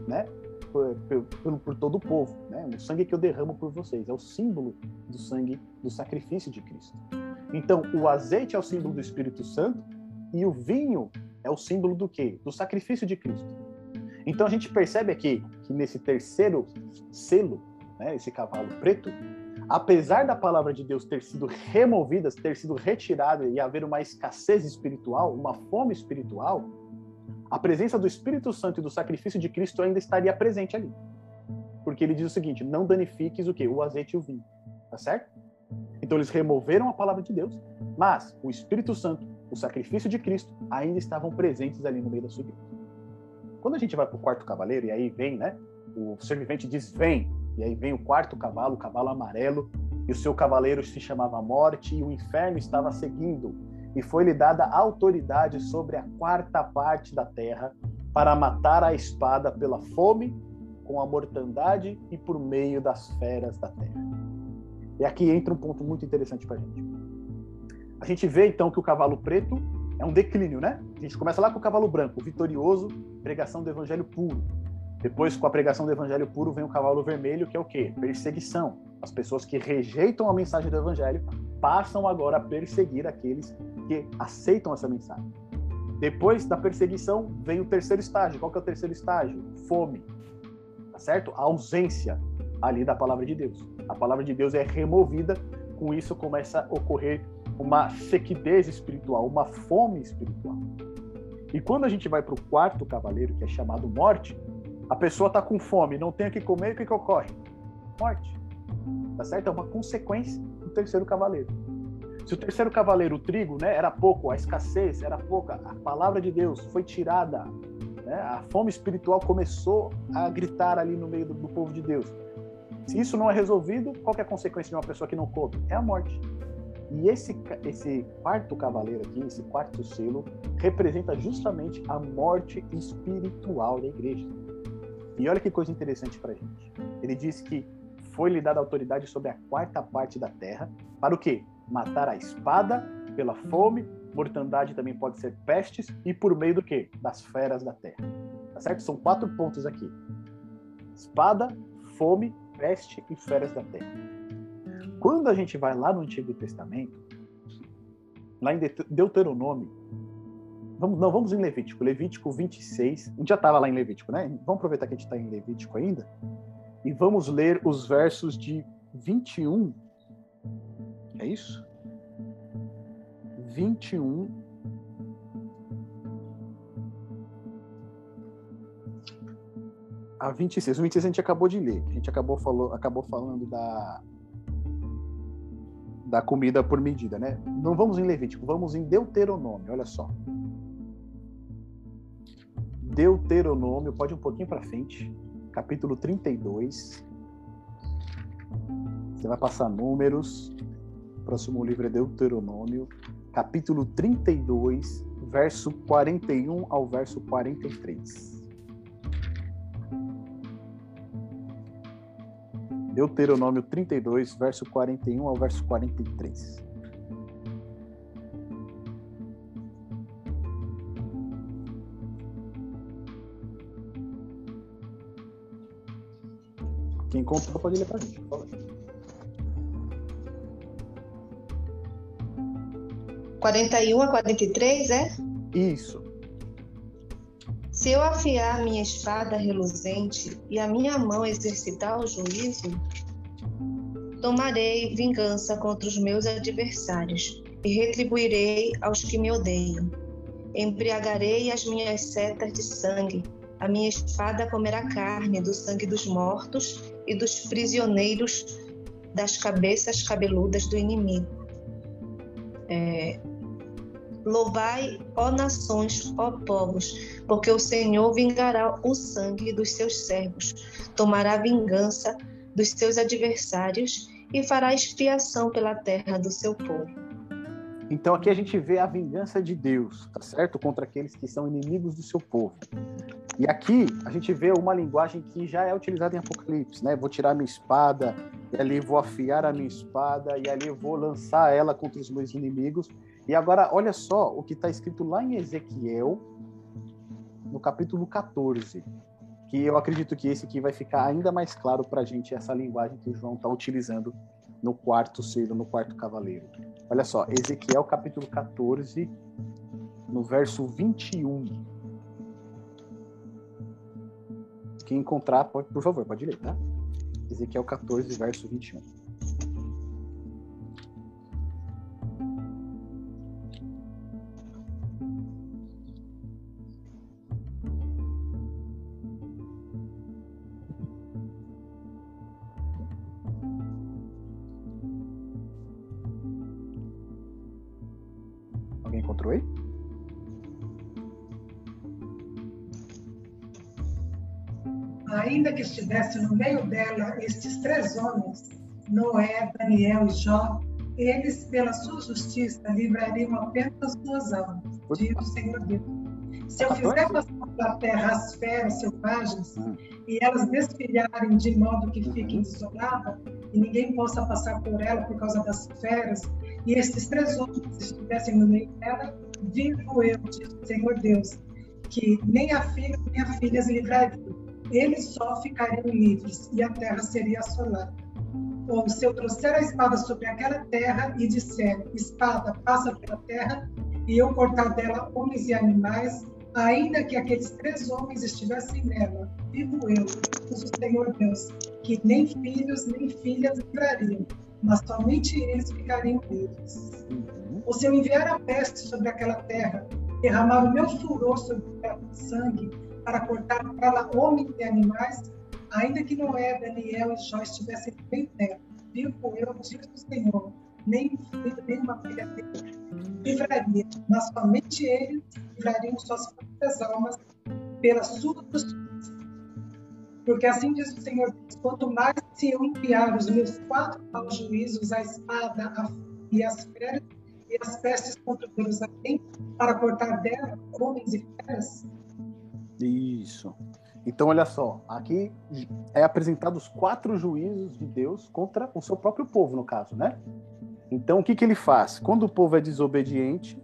S1: né, por, por, por, todo o povo, né? O sangue que eu derramo por vocês é o símbolo do sangue do sacrifício de Cristo. Então, o azeite é o símbolo do Espírito Santo e o vinho é o símbolo do quê? Do sacrifício de Cristo. Então a gente percebe aqui que nesse terceiro selo, né, esse cavalo preto, apesar da palavra de Deus ter sido removida, ter sido retirada e haver uma escassez espiritual, uma fome espiritual, a presença do Espírito Santo e do sacrifício de Cristo ainda estaria presente ali. Porque ele diz o seguinte: não danifiques o que? O azeite e o vinho. Tá certo? Então eles removeram a palavra de Deus, mas o Espírito Santo, o sacrifício de Cristo ainda estavam presentes ali no meio da sua. Quando a gente vai para o quarto cavaleiro, e aí vem, né? O servente diz: Vem. E aí vem o quarto cavalo, o cavalo amarelo, e o seu cavaleiro se chamava Morte, e o inferno estava seguindo. E foi-lhe dada autoridade sobre a quarta parte da terra para matar a espada pela fome, com a mortandade e por meio das feras da terra. E aqui entra um ponto muito interessante para a gente. A gente vê então que o cavalo preto é um declínio, né? A gente começa lá com o cavalo branco, vitorioso, pregação do evangelho puro. Depois, com a pregação do evangelho puro, vem o cavalo vermelho, que é o quê? Perseguição. As pessoas que rejeitam a mensagem do evangelho passam agora a perseguir aqueles que aceitam essa mensagem. Depois da perseguição, vem o terceiro estágio. Qual que é o terceiro estágio? Fome. Tá certo? A ausência ali da palavra de Deus. A palavra de Deus é removida, com isso começa a ocorrer uma sequidez espiritual, uma fome espiritual. E quando a gente vai para o quarto cavaleiro, que é chamado morte, a pessoa está com fome, não tem o que comer, o que, que ocorre? Morte. Tá certo? É uma consequência do terceiro cavaleiro. Se o terceiro cavaleiro, o trigo, né, era pouco, a escassez era pouca, a palavra de Deus foi tirada, né, a fome espiritual começou a gritar ali no meio do, do povo de Deus. Se isso não é resolvido, qual é a consequência de uma pessoa que não come? É a morte. E esse, esse quarto cavaleiro aqui, esse quarto selo, representa justamente a morte espiritual da igreja. E olha que coisa interessante para gente. Ele diz que foi-lhe dada autoridade sobre a quarta parte da terra, para o quê? Matar a espada, pela fome, mortandade também pode ser pestes, e por meio do quê? Das feras da terra. Tá certo? São quatro pontos aqui: espada, fome, peste e feras da terra. Quando a gente vai lá no Antigo Testamento, lá em Deuteronômio, vamos, não, vamos em Levítico, Levítico 26, a gente já estava lá em Levítico, né? Vamos aproveitar que a gente está em Levítico ainda, e vamos ler os versos de 21, é isso? 21 a 26. O 26 a gente acabou de ler. A gente acabou, falou, acabou falando da, da comida por medida, né? Não vamos em Levítico, vamos em Deuteronômio, olha só. Deuteronômio, pode um pouquinho para frente, capítulo 32. Você vai passar números. O próximo livro é Deuteronômio, capítulo 32, verso 41 ao verso 43. Deuteronômio 32, verso 41 ao verso 43. Quem encontrou pode ler para a gente.
S4: Quarenta e um a quarenta e três, é?
S1: Isso.
S4: Se eu afiar minha espada reluzente e a minha mão exercitar o juízo, tomarei vingança contra os meus adversários e retribuirei aos que me odeiam. Embriagarei as minhas setas de sangue, a minha espada comerá carne do sangue dos mortos e dos prisioneiros das cabeças cabeludas do inimigo. É, Louvai, ó nações, ó povos, porque o Senhor vingará o sangue dos seus servos, tomará vingança dos seus adversários e fará expiação pela terra do seu povo.
S1: Então aqui a gente vê a vingança de Deus, tá certo? Contra aqueles que são inimigos do seu povo. E aqui a gente vê uma linguagem que já é utilizada em Apocalipse, né? Vou tirar minha espada, e ali vou afiar a minha espada, e ali vou lançar ela contra os meus inimigos. E agora, olha só o que está escrito lá em Ezequiel, no capítulo 14, que eu acredito que esse aqui vai ficar ainda mais claro para a gente, essa linguagem que o João está utilizando no quarto selo, no quarto cavaleiro. Olha só, Ezequiel capítulo 14, no verso 21. Quem encontrar, pode, por favor, pode ler, tá? Ezequiel 14, verso 21.
S2: Ainda que estivesse no meio dela estes três homens, Noé, Daniel e Jó, eles, pela sua justiça, livrariam apenas as suas almas, diz o Senhor Deus. Se eu fizer passar pela terra as feras selvagens hum. e elas desfilharem de modo que fiquem uhum. desoladas e ninguém possa passar por ela por causa das feras, e estes três homens estivessem no meio dela, vivo eu, diz o Senhor Deus, que nem a filha nem a filha as livrariam eles só ficariam livres e a terra seria assolada. Ou se eu trouxer a espada sobre aquela terra e disser, espada, passa pela terra, e eu cortar dela homens e animais, ainda que aqueles três homens estivessem nela, vivo eu, diz o Senhor Deus, que nem filhos nem filhas livrariam, mas somente eles ficariam livres. Uhum. Ou se eu enviar a peste sobre aquela terra, derramar o meu furor sobre o sangue para cortar para homens e animais, ainda que Noé, Daniel e Jó estivessem bem perto. Vivo eu, diz o Senhor, nem filho, nem uma filha dele livraria, mas somente eles livrariam suas próprias almas pela sua justiça. Porque assim diz o Senhor, quanto mais se eu enviar os meus quatro maus juízos, a espada a, e as feras e as pestes contra Jerusalém, para cortar dela homens e feras.
S1: Isso. Então, olha só, aqui é apresentado os quatro juízos de Deus contra o seu próprio povo, no caso, né? Então, o que, que ele faz? Quando o povo é desobediente,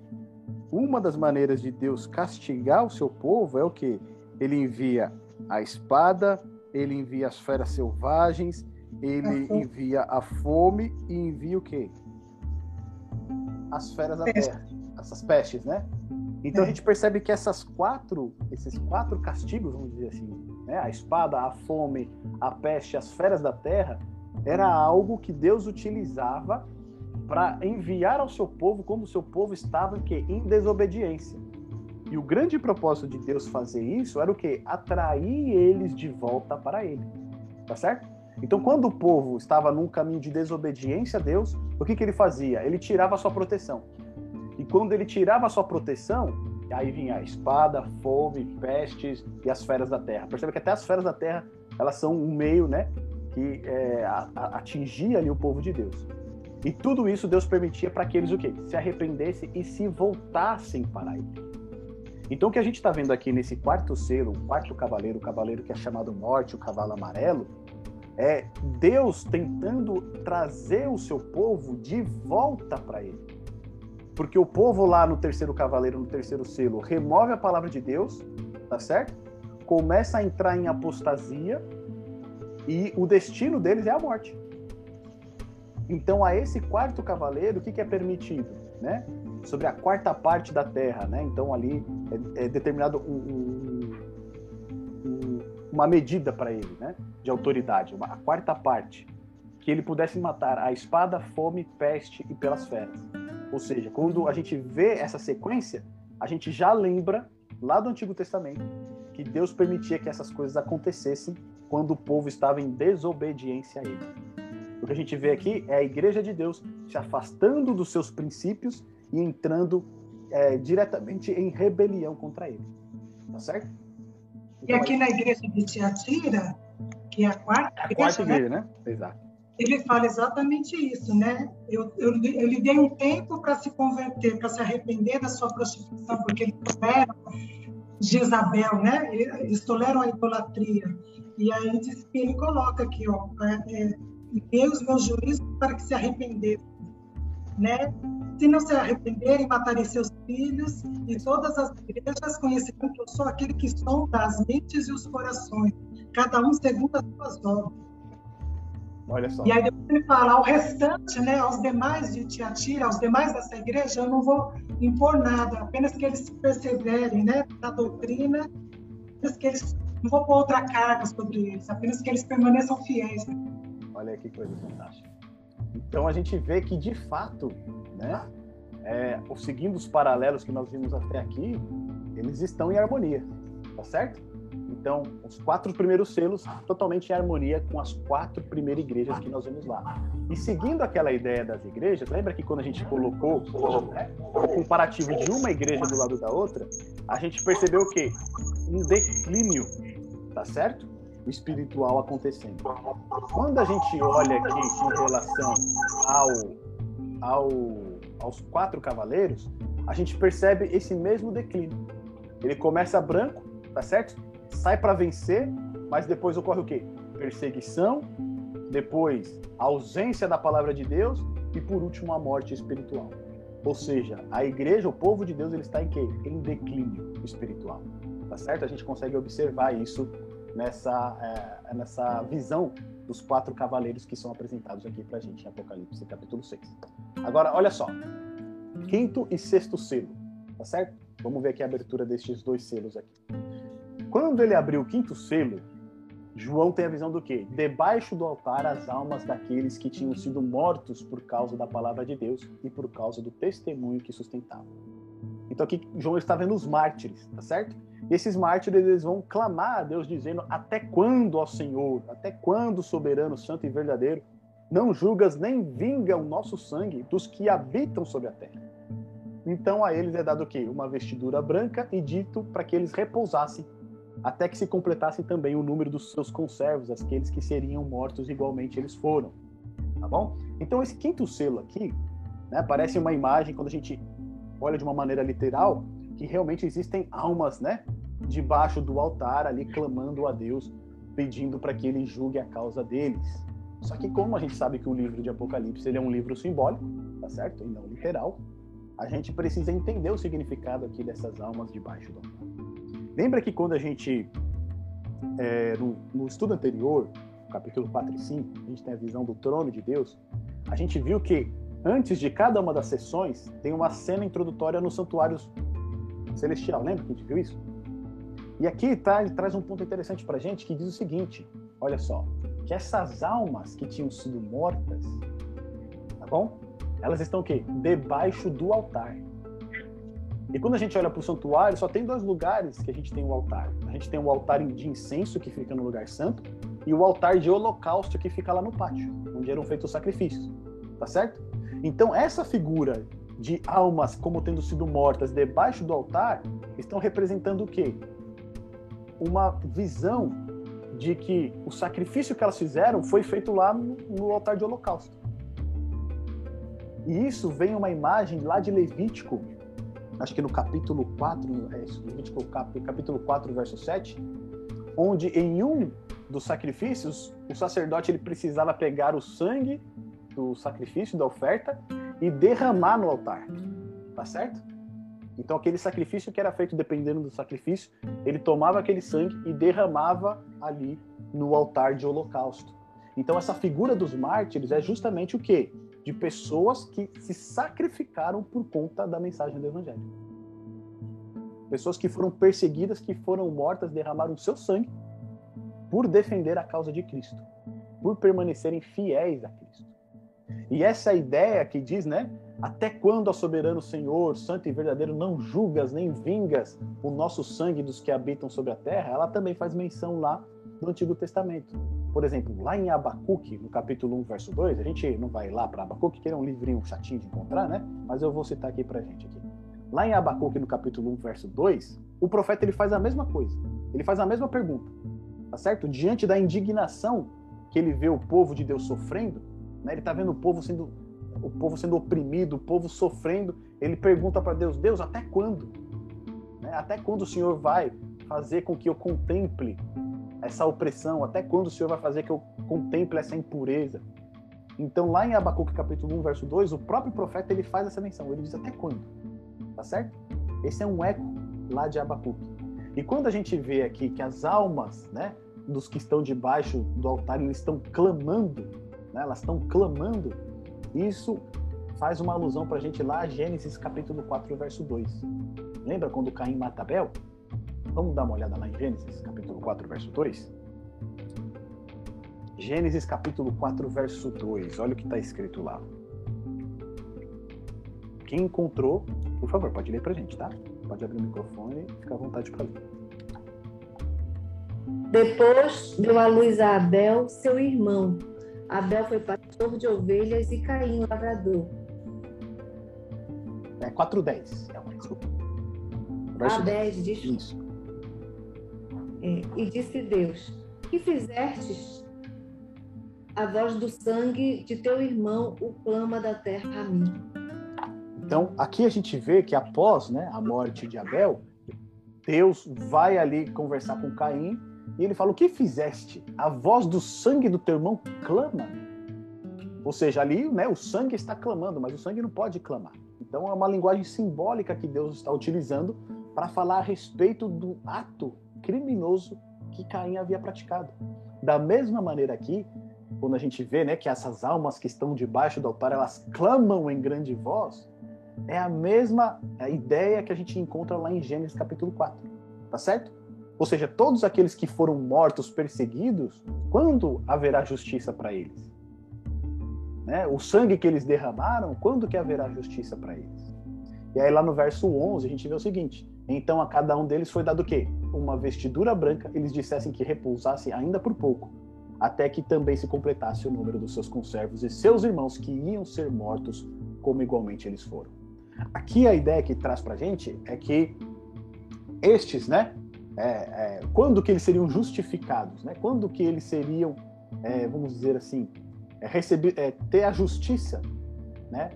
S1: uma das maneiras de Deus castigar o seu povo é o que? Ele envia a espada, ele envia as feras selvagens, ele envia a fome e envia o quê? As feras da terra, essas pestes, né? Então a é. gente percebe que essas quatro, esses quatro castigos, vamos dizer assim, né? a espada, a fome, a peste, as feras da terra, era algo que Deus utilizava para enviar ao seu povo como o seu povo estava que em desobediência. E o grande propósito de Deus fazer isso era o que? Atrair eles de volta para ele. Tá certo? Então, quando o povo estava num caminho de desobediência a Deus, o que, que ele fazia? Ele tirava a sua proteção. E quando ele tirava a sua proteção, aí vinha a espada, fome, pestes e as feras da terra. Percebe que até as feras da terra, elas são um meio, né, que é, a, a, atingia ali o povo de Deus. E tudo isso Deus permitia para que eles o quê? Se arrependessem e se voltassem para ele. Então o que a gente está vendo aqui nesse quarto selo, o quarto cavaleiro, o cavaleiro que é chamado Norte, o cavalo amarelo, é Deus tentando trazer o seu povo de volta para ele. Porque o povo lá no terceiro cavaleiro, no terceiro selo, remove a palavra de Deus, tá certo? Começa a entrar em apostasia e o destino deles é a morte. Então, a esse quarto cavaleiro, o que, que é permitido? Né? Sobre a quarta parte da terra. Né? Então, ali é, é determinado um, um, um, uma medida para ele né? de autoridade, uma, a quarta parte. Que ele pudesse matar a espada, fome, peste e pelas feras. Ou seja, quando a gente vê essa sequência, a gente já lembra lá do Antigo Testamento que Deus permitia que essas coisas acontecessem quando o povo estava em desobediência a ele. O que a gente vê aqui é a igreja de Deus se afastando dos seus princípios e entrando é, diretamente em rebelião contra ele. Tá certo?
S2: Então, e aqui na igreja de Tiatira, que é a quarta,
S1: a igreja, quarta igreja, né? né? Exato.
S2: Ele fala exatamente isso, né? Eu, eu, eu lhe dei um tempo para se converter, para se arrepender da sua prostituição, porque eles toleram Jezabel, né? Eles toleram a idolatria. E aí diz que ele coloca aqui, ó, é, é os meus juízos para que se arrependessem. Né? Se não se arrependerem, matarei seus filhos, e todas as igrejas conhecerão que eu sou aquele que sonda as mentes e os corações, cada um segundo as suas obras.
S1: Olha só.
S2: E aí depois ele fala, ao restante, né, aos demais de Tiatira, aos demais dessa igreja, eu não vou impor nada, apenas que eles perseverem né, na doutrina, apenas que eles, não vou pôr outra carga sobre eles, apenas que eles permaneçam fiéis.
S1: Olha que coisa fantástica. Então a gente vê que de fato, né, é, seguindo os paralelos que nós vimos até aqui, eles estão em harmonia, tá certo? Então, os quatro primeiros selos totalmente em harmonia com as quatro primeiras igrejas que nós vemos lá. E seguindo aquela ideia das igrejas, lembra que quando a gente colocou né, o comparativo de uma igreja do lado da outra, a gente percebeu o quê? Um declínio, tá certo? espiritual acontecendo. Quando a gente olha aqui em relação ao, ao, aos quatro cavaleiros, a gente percebe esse mesmo declínio. Ele começa branco, tá certo? Sai para vencer, mas depois ocorre o quê? Perseguição, depois a ausência da palavra de Deus e por último a morte espiritual. Ou seja, a igreja, o povo de Deus, ele está em quê? Em declínio espiritual. Tá certo? A gente consegue observar isso nessa, é, nessa visão dos quatro cavaleiros que são apresentados aqui para a gente em Apocalipse capítulo 6. Agora, olha só. Quinto e sexto selo, tá certo? Vamos ver aqui a abertura destes dois selos aqui. Quando ele abriu o quinto selo, João tem a visão do quê? Debaixo do altar as almas daqueles que tinham sido mortos por causa da palavra de Deus e por causa do testemunho que sustentavam. Então aqui João está vendo os mártires, tá certo? E esses mártires eles vão clamar a Deus dizendo: Até quando, ó Senhor? Até quando, soberano, santo e verdadeiro, não julgas nem vinga o nosso sangue dos que habitam sobre a terra? Então a eles é dado o quê? Uma vestidura branca e dito para que eles repousassem, até que se completasse também o número dos seus conservos, aqueles que seriam mortos igualmente eles foram. Tá bom? Então esse quinto selo aqui, né, parece uma imagem quando a gente olha de uma maneira literal, que realmente existem almas, né, debaixo do altar ali clamando a Deus, pedindo para que ele julgue a causa deles. Só que como a gente sabe que o livro de Apocalipse ele é um livro simbólico, tá certo? E não literal, a gente precisa entender o significado aqui dessas almas debaixo do altar. Lembra que quando a gente, é, no, no estudo anterior, capítulo 4 e 5, a gente tem a visão do trono de Deus, a gente viu que antes de cada uma das sessões tem uma cena introdutória no santuário celestial. Lembra que a gente viu isso? E aqui tá, traz um ponto interessante para a gente que diz o seguinte: olha só, que essas almas que tinham sido mortas, tá bom? elas estão o quê? Debaixo do altar. E quando a gente olha para o santuário, só tem dois lugares que a gente tem o altar. A gente tem o altar de incenso, que fica no lugar santo, e o altar de holocausto, que fica lá no pátio, onde eram feitos os sacrifícios. Tá certo? Então, essa figura de almas como tendo sido mortas debaixo do altar estão representando o quê? Uma visão de que o sacrifício que elas fizeram foi feito lá no, altar de holocausto. E isso vem uma imagem lá de Levítico, acho que no capítulo 4, é isso, Levítico capítulo 4, verso 7, onde em um dos sacrifícios, o sacerdote ele precisava pegar o sangue do sacrifício, da oferta, e derramar no altar. Tá certo? Então aquele sacrifício que era feito dependendo do sacrifício, ele tomava aquele sangue e derramava ali no altar de holocausto. Então essa figura dos mártires é justamente o quê? De pessoas que se sacrificaram por conta da mensagem do Evangelho. Pessoas que foram perseguidas, que foram mortas, derramaram seu sangue por defender a causa de Cristo, por permanecerem fiéis a Cristo. E essa ideia que diz, né? Até quando, ó soberano Senhor, santo e verdadeiro, não julgas nem vingas o nosso sangue dos que habitam sobre a terra, ela também faz menção lá no Antigo Testamento. Por exemplo, lá em Abacuque, no capítulo 1, verso 2, a gente não vai lá para Abacuque, que é um livrinho chatinho de encontrar, né? Mas eu vou citar aqui para gente aqui. Lá em Abacuque, no capítulo 1, verso 2, o profeta ele faz a mesma coisa. Ele faz a mesma pergunta, tá certo? Diante da indignação que ele vê o povo de Deus sofrendo, né? Ele está vendo o povo sendo o povo sendo oprimido, o povo sofrendo. Ele pergunta para Deus: Deus, até quando? Né? Até quando o Senhor vai fazer com que eu contemple essa opressão? Até quando o Senhor vai fazer que eu contemple essa impureza? Então, lá em Abacuque capítulo 1, verso 2, o próprio profeta ele faz essa menção. Ele diz até quando? Tá certo? Esse é um eco lá de Abacuque. E quando a gente vê aqui que as almas, né, dos que estão debaixo do altar, eles estão clamando, né, elas estão clamando, isso faz uma alusão para a gente lá, Gênesis capítulo 4, verso 2. Lembra quando Caim mata Abel? Vamos dar uma olhada lá em Gênesis, capítulo 4, verso 2. Gênesis, capítulo 4, verso 2. Olha o que está escrito lá. Quem encontrou, por favor, pode ler para a gente, tá? Pode abrir o microfone e ficar à vontade para ler.
S5: Depois deu à luz a Abel, seu irmão. Abel foi pastor de ovelhas e Caim lavrador.
S1: É 4.10. É, desculpa.
S5: Verso 10, diz. Isso. É, e disse Deus: Que fizestes? A voz do sangue de teu irmão o clama da terra a mim.
S1: Então, aqui a gente vê que após né, a morte de Abel, Deus vai ali conversar com Caim e ele fala: O que fizeste? A voz do sangue do teu irmão clama. Ou seja, ali né, o sangue está clamando, mas o sangue não pode clamar. Então é uma linguagem simbólica que Deus está utilizando para falar a respeito do ato criminoso que Caim havia praticado. Da mesma maneira aqui, quando a gente vê né, que essas almas que estão debaixo do altar, elas clamam em grande voz, é a mesma ideia que a gente encontra lá em Gênesis capítulo 4. Tá certo? Ou seja, todos aqueles que foram mortos, perseguidos, quando haverá justiça para eles? Né? O sangue que eles derramaram, quando que haverá justiça para eles? E aí lá no verso 11 a gente vê o seguinte: então a cada um deles foi dado o quê? Uma vestidura branca, eles dissessem que repousasse ainda por pouco, até que também se completasse o número dos seus conservos e seus irmãos que iam ser mortos, como igualmente eles foram. Aqui a ideia que traz para gente é que estes, né, é, é, quando que eles seriam justificados, né? Quando que eles seriam, é, vamos dizer assim, é, receber, é, ter a justiça, né?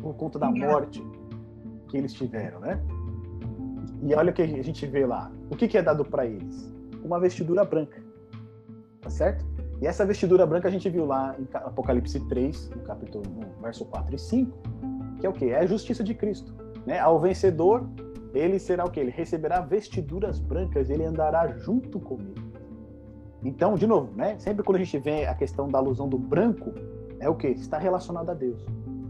S1: Por conta da morte que eles tiveram, né? E olha o que a gente vê lá. O que, que é dado para eles? Uma vestidura branca, tá certo? E essa vestidura branca a gente viu lá em Apocalipse 3, no capítulo no verso 4 e 5, que é o que? É a justiça de Cristo. Né? Ao vencedor, ele será o que? Ele receberá vestiduras brancas, ele andará junto comigo. Então, de novo, né? Sempre quando a gente vê a questão da alusão do branco, é o que? Está relacionado a Deus.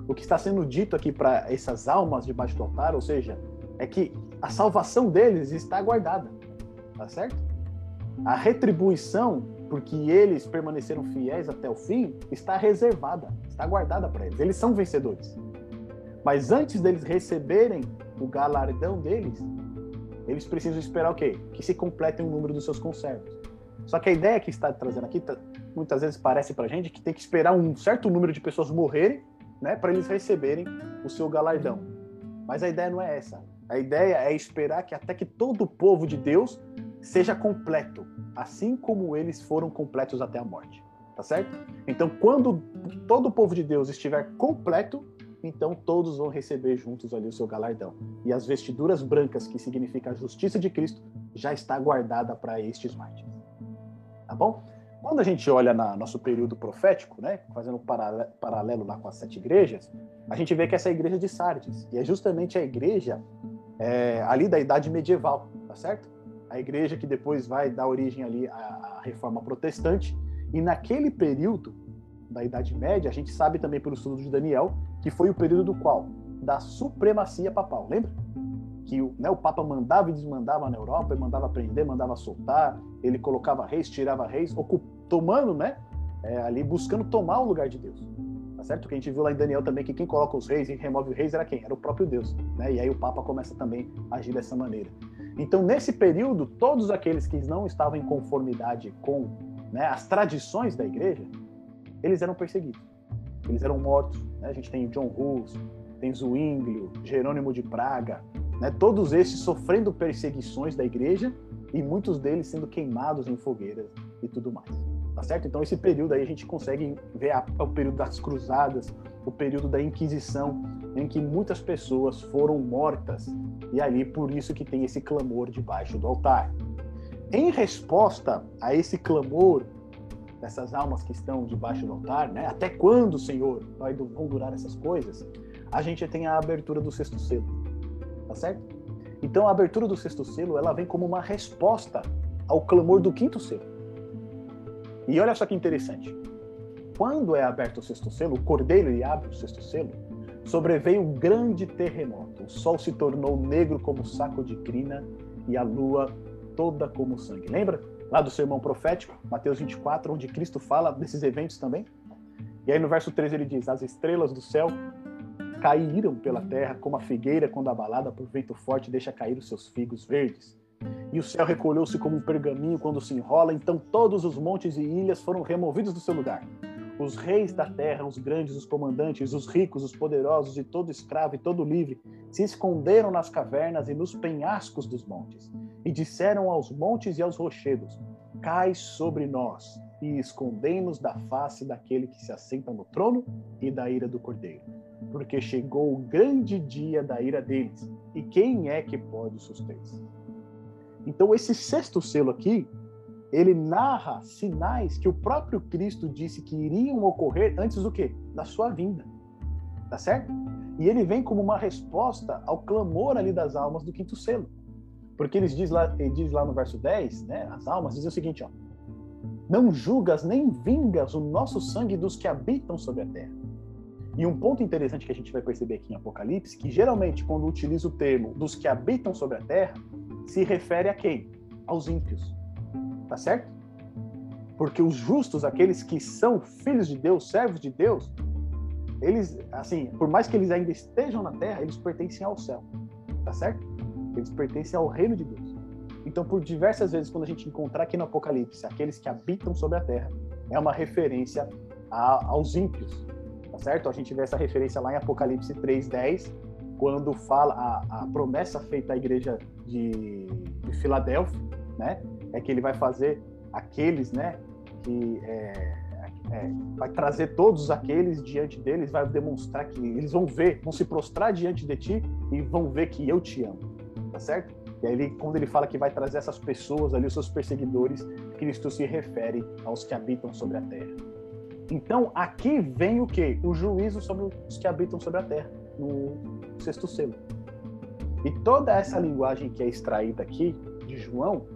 S1: O que está sendo dito aqui para essas almas debaixo do altar, ou seja, é que a salvação deles está guardada. Tá certo? A retribuição, porque eles permaneceram fiéis até o fim, está reservada, está guardada para eles. Eles são vencedores. Mas antes deles receberem o galardão deles, eles precisam esperar o quê? Que se completem o número dos seus conservos. Só que a ideia que está trazendo aqui, tá, muitas vezes parece para gente que tem que esperar um certo número de pessoas morrerem, né, para eles receberem o seu galardão. Mas a ideia não é essa. A ideia é esperar que até que todo o povo de Deus seja completo, assim como eles foram completos até a morte. Tá certo? Então, quando todo o povo de Deus estiver completo, então todos vão receber juntos ali o seu galardão. E as vestiduras brancas, que significa a justiça de Cristo, já está guardada para estes mártires. Tá bom? Quando a gente olha no nosso período profético, né, fazendo um paralelo lá com as sete igrejas, a gente vê que essa é a igreja de Sardes, e é justamente a igreja é, ali da idade medieval, tá certo? A igreja que depois vai dar origem ali à, à reforma protestante, e naquele período da Idade Média, a gente sabe também pelo estudo de Daniel, que foi o período do qual? Da supremacia papal, lembra? Que né, o Papa mandava e desmandava na Europa, ele mandava prender, mandava soltar, ele colocava reis, tirava reis, tomando, né? É, ali buscando tomar o lugar de Deus. Certo? Que a gente viu lá em Daniel também que quem coloca os reis e remove os reis era quem? Era o próprio Deus. Né? E aí o Papa começa também a agir dessa maneira. Então, nesse período, todos aqueles que não estavam em conformidade com né, as tradições da igreja, eles eram perseguidos. Eles eram mortos. Né? A gente tem John Hus, tem Zwinglio, Jerônimo de Praga, né? todos esses sofrendo perseguições da igreja e muitos deles sendo queimados em fogueiras e tudo mais. Tá certo? Então esse período aí a gente consegue ver a, o período das cruzadas, o período da Inquisição, em que muitas pessoas foram mortas e ali por isso que tem esse clamor debaixo do altar. Em resposta a esse clamor dessas almas que estão debaixo do altar, né? Até quando, Senhor, vai, vão durar essas coisas? A gente tem a abertura do sexto selo, tá certo? Então a abertura do sexto selo, ela vem como uma resposta ao clamor do quinto selo. E olha só que interessante. Quando é aberto o sexto selo, o cordeiro ele abre o sexto selo, sobreveio um grande terremoto. O sol se tornou negro como saco de crina e a lua toda como sangue. Lembra? lá do sermão profético, Mateus 24, onde Cristo fala desses eventos também. E aí no verso 13 ele diz: As estrelas do céu caíram pela terra como a figueira quando abalada por vento forte deixa cair os seus figos verdes. E o céu recolheu-se como um pergaminho quando se enrola, então todos os montes e ilhas foram removidos do seu lugar. Os reis da terra, os grandes, os comandantes, os ricos, os poderosos e todo escravo e todo livre se esconderam nas cavernas e nos penhascos dos montes e disseram aos montes e aos rochedos: Cai sobre nós e escondei-nos da face daquele que se assenta no trono e da ira do cordeiro. Porque chegou o grande dia da ira deles, e quem é que pode suster-se? Então, esse sexto selo aqui ele narra sinais que o próprio Cristo disse que iriam ocorrer antes do quê? Da sua vinda. Tá certo? E ele vem como uma resposta ao clamor ali das almas do quinto selo. Porque ele diz lá, ele diz lá no verso 10, né, as almas dizem o seguinte, ó: Não julgas nem vingas o nosso sangue dos que habitam sobre a terra. E um ponto interessante que a gente vai perceber aqui em Apocalipse, que geralmente quando utiliza o termo dos que habitam sobre a terra, se refere a quem? Aos ímpios Tá certo? Porque os justos, aqueles que são filhos de Deus, servos de Deus, eles, assim, por mais que eles ainda estejam na terra, eles pertencem ao céu, tá certo? Eles pertencem ao reino de Deus. Então, por diversas vezes, quando a gente encontrar aqui no Apocalipse aqueles que habitam sobre a terra, é uma referência a, aos ímpios, tá certo? A gente vê essa referência lá em Apocalipse 3:10, quando fala a, a, promessa feita à igreja de, de Filadélfia, né? É que ele vai fazer aqueles, né? Que é, é, vai trazer todos aqueles diante deles, vai demonstrar que eles vão ver, vão se prostrar diante de ti e vão ver que eu te amo, tá certo? E aí, ele, quando ele fala que vai trazer essas pessoas ali, os seus perseguidores, Cristo se refere aos que habitam sobre a terra. Então, aqui vem o que? O juízo sobre os que habitam sobre a terra, no sexto selo. E toda essa linguagem que é extraída aqui de João,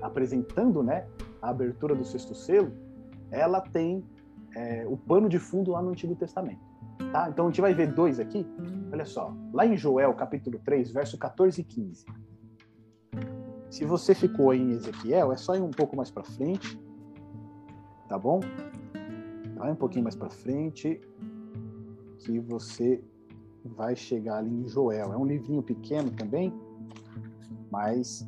S1: apresentando né, a abertura do sexto selo, ela tem é, o pano de fundo lá no Antigo Testamento. Tá? Então a gente vai ver dois aqui. Olha só, lá em Joel, capítulo 3, verso 14 e 15. Se você ficou em Ezequiel, é só ir um pouco mais para frente. Tá bom? Vai um pouquinho mais para frente que você vai chegar ali em Joel. É um livrinho pequeno também, mas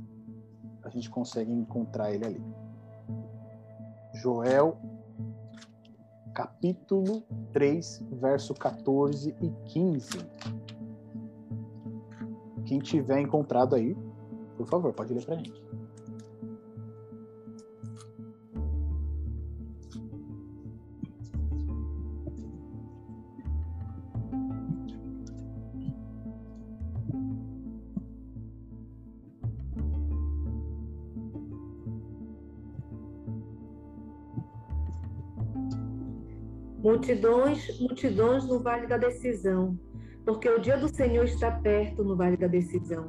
S1: a gente consegue encontrar ele ali. Joel, capítulo 3, verso 14 e 15. Quem tiver encontrado aí, por favor, pode ler para gente.
S5: Multidões, multidões no vale da decisão, porque o dia do Senhor está perto no vale da decisão.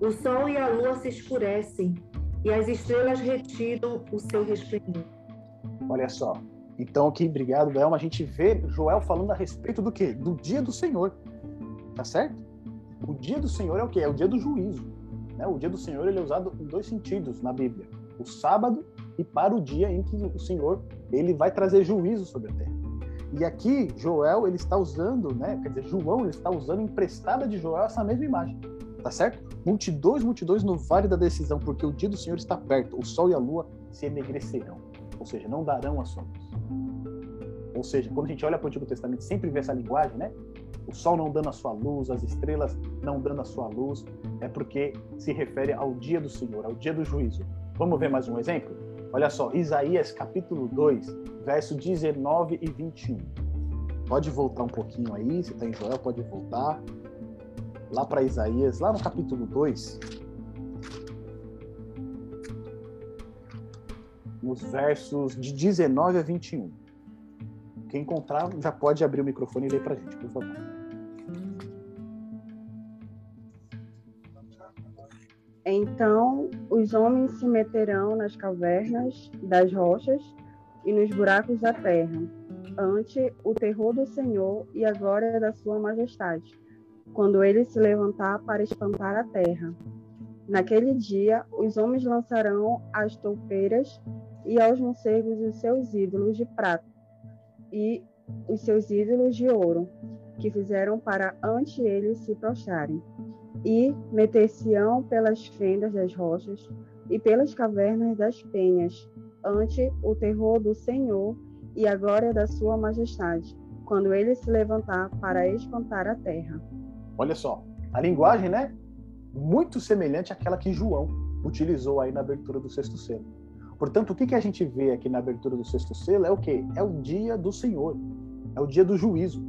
S5: O sol e a lua se escurecem e as estrelas retiram o seu resplendor.
S1: Olha só. Então aqui, obrigado, Belma, a gente vê Joel falando a respeito do quê? Do dia do Senhor. Tá certo? O dia do Senhor é o quê? É o dia do juízo. Né? O dia do Senhor ele é usado em dois sentidos na Bíblia. O sábado e para o dia em que o Senhor ele vai trazer juízo sobre a terra. E aqui, Joel, ele está usando, né? Quer dizer, João, ele está usando emprestada de Joel essa mesma imagem. Tá certo? Multidões, multidões no vale da decisão, porque o dia do Senhor está perto. O sol e a lua se enegrecerão. Ou seja, não darão a luz. Ou seja, quando a gente olha para o Antigo Testamento, sempre vê essa linguagem, né? O sol não dando a sua luz, as estrelas não dando a sua luz, é porque se refere ao dia do Senhor, ao dia do juízo. Vamos ver mais um exemplo? Olha só, Isaías capítulo 2, verso 19 e 21. Pode voltar um pouquinho aí, se está em Joel, pode voltar. Lá para Isaías, lá no capítulo 2. Nos versos de 19 a 21. Quem encontrar já pode abrir o microfone e ler para gente, por favor.
S3: Então os homens se meterão nas cavernas das rochas e nos buracos da terra, ante o terror do Senhor e a glória da sua majestade, quando ele se levantar para espantar a terra. Naquele dia, os homens lançarão as toupeiras e aos morcegos os seus ídolos de prata e os seus ídolos de ouro, que fizeram para ante eles se prostrarem, e meter-se-ão pelas fendas das rochas e pelas cavernas das penhas, ante o terror do Senhor e a glória da sua majestade, quando ele se levantar para espantar a terra.
S1: Olha só, a linguagem, né? Muito semelhante àquela que João utilizou aí na abertura do sexto selo. Portanto, o que, que a gente vê aqui na abertura do sexto selo é o quê? É o dia do Senhor, é o dia do juízo,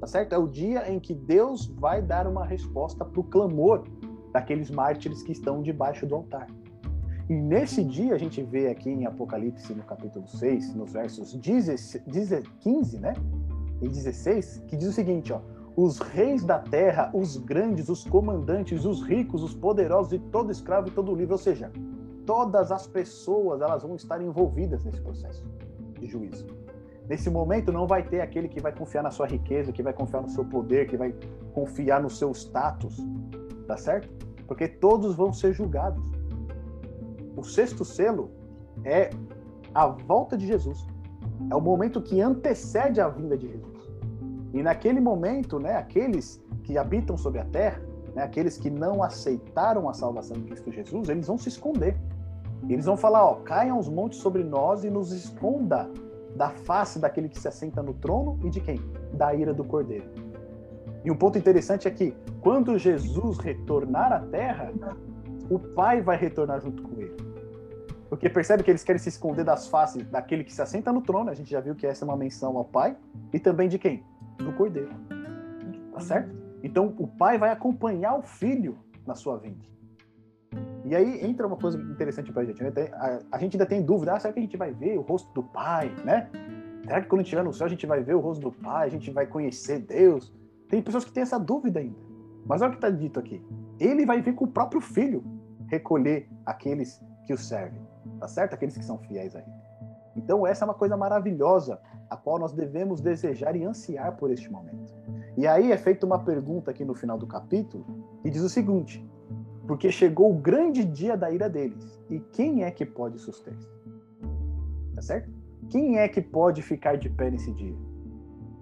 S1: tá certo? É o dia em que Deus vai dar uma resposta para o clamor daqueles mártires que estão debaixo do altar. E nesse dia a gente vê aqui em Apocalipse, no capítulo 6, nos versos 15 né? e 16, que diz o seguinte, ó, os reis da terra, os grandes, os comandantes, os ricos, os poderosos e todo escravo e todo livre, ou seja, todas as pessoas elas vão estar envolvidas nesse processo de juízo. Nesse momento não vai ter aquele que vai confiar na sua riqueza, que vai confiar no seu poder, que vai confiar no seu status, tá certo? Porque todos vão ser julgados o sexto selo é a volta de Jesus. É o momento que antecede a vinda de Jesus. E naquele momento, né, aqueles que habitam sobre a terra, né, aqueles que não aceitaram a salvação de Cristo Jesus, eles vão se esconder. Eles vão falar, ó, caiam os montes sobre nós e nos esconda da face daquele que se assenta no trono e de quem? Da ira do Cordeiro. E um ponto interessante é que quando Jesus retornar à terra, o Pai vai retornar junto com ele. Porque percebe que eles querem se esconder das faces daquele que se assenta no trono, a gente já viu que essa é uma menção ao Pai, e também de quem? Do Cordeiro. Tá certo? Então o Pai vai acompanhar o Filho na sua vinda. E aí entra uma coisa interessante pra gente. Né? A, a, gente ainda tem dúvida, ah, será que a gente vai ver o rosto do Pai, né? Será que quando estiver no céu a gente vai ver o rosto do Pai, a gente vai conhecer Deus? Tem pessoas que têm essa dúvida ainda. Mas olha o que está dito aqui. Ele vai vir com o próprio filho recolher aqueles que o servem. Tá certo? Aqueles que são fiéis a ele. Então essa é uma coisa maravilhosa, a qual nós devemos desejar e ansiar por este momento. E aí é feita uma pergunta aqui no final do capítulo, que diz o seguinte: porque chegou o grande dia da ira deles. E quem é que pode suster? Tá certo? Quem é que pode ficar de pé nesse dia?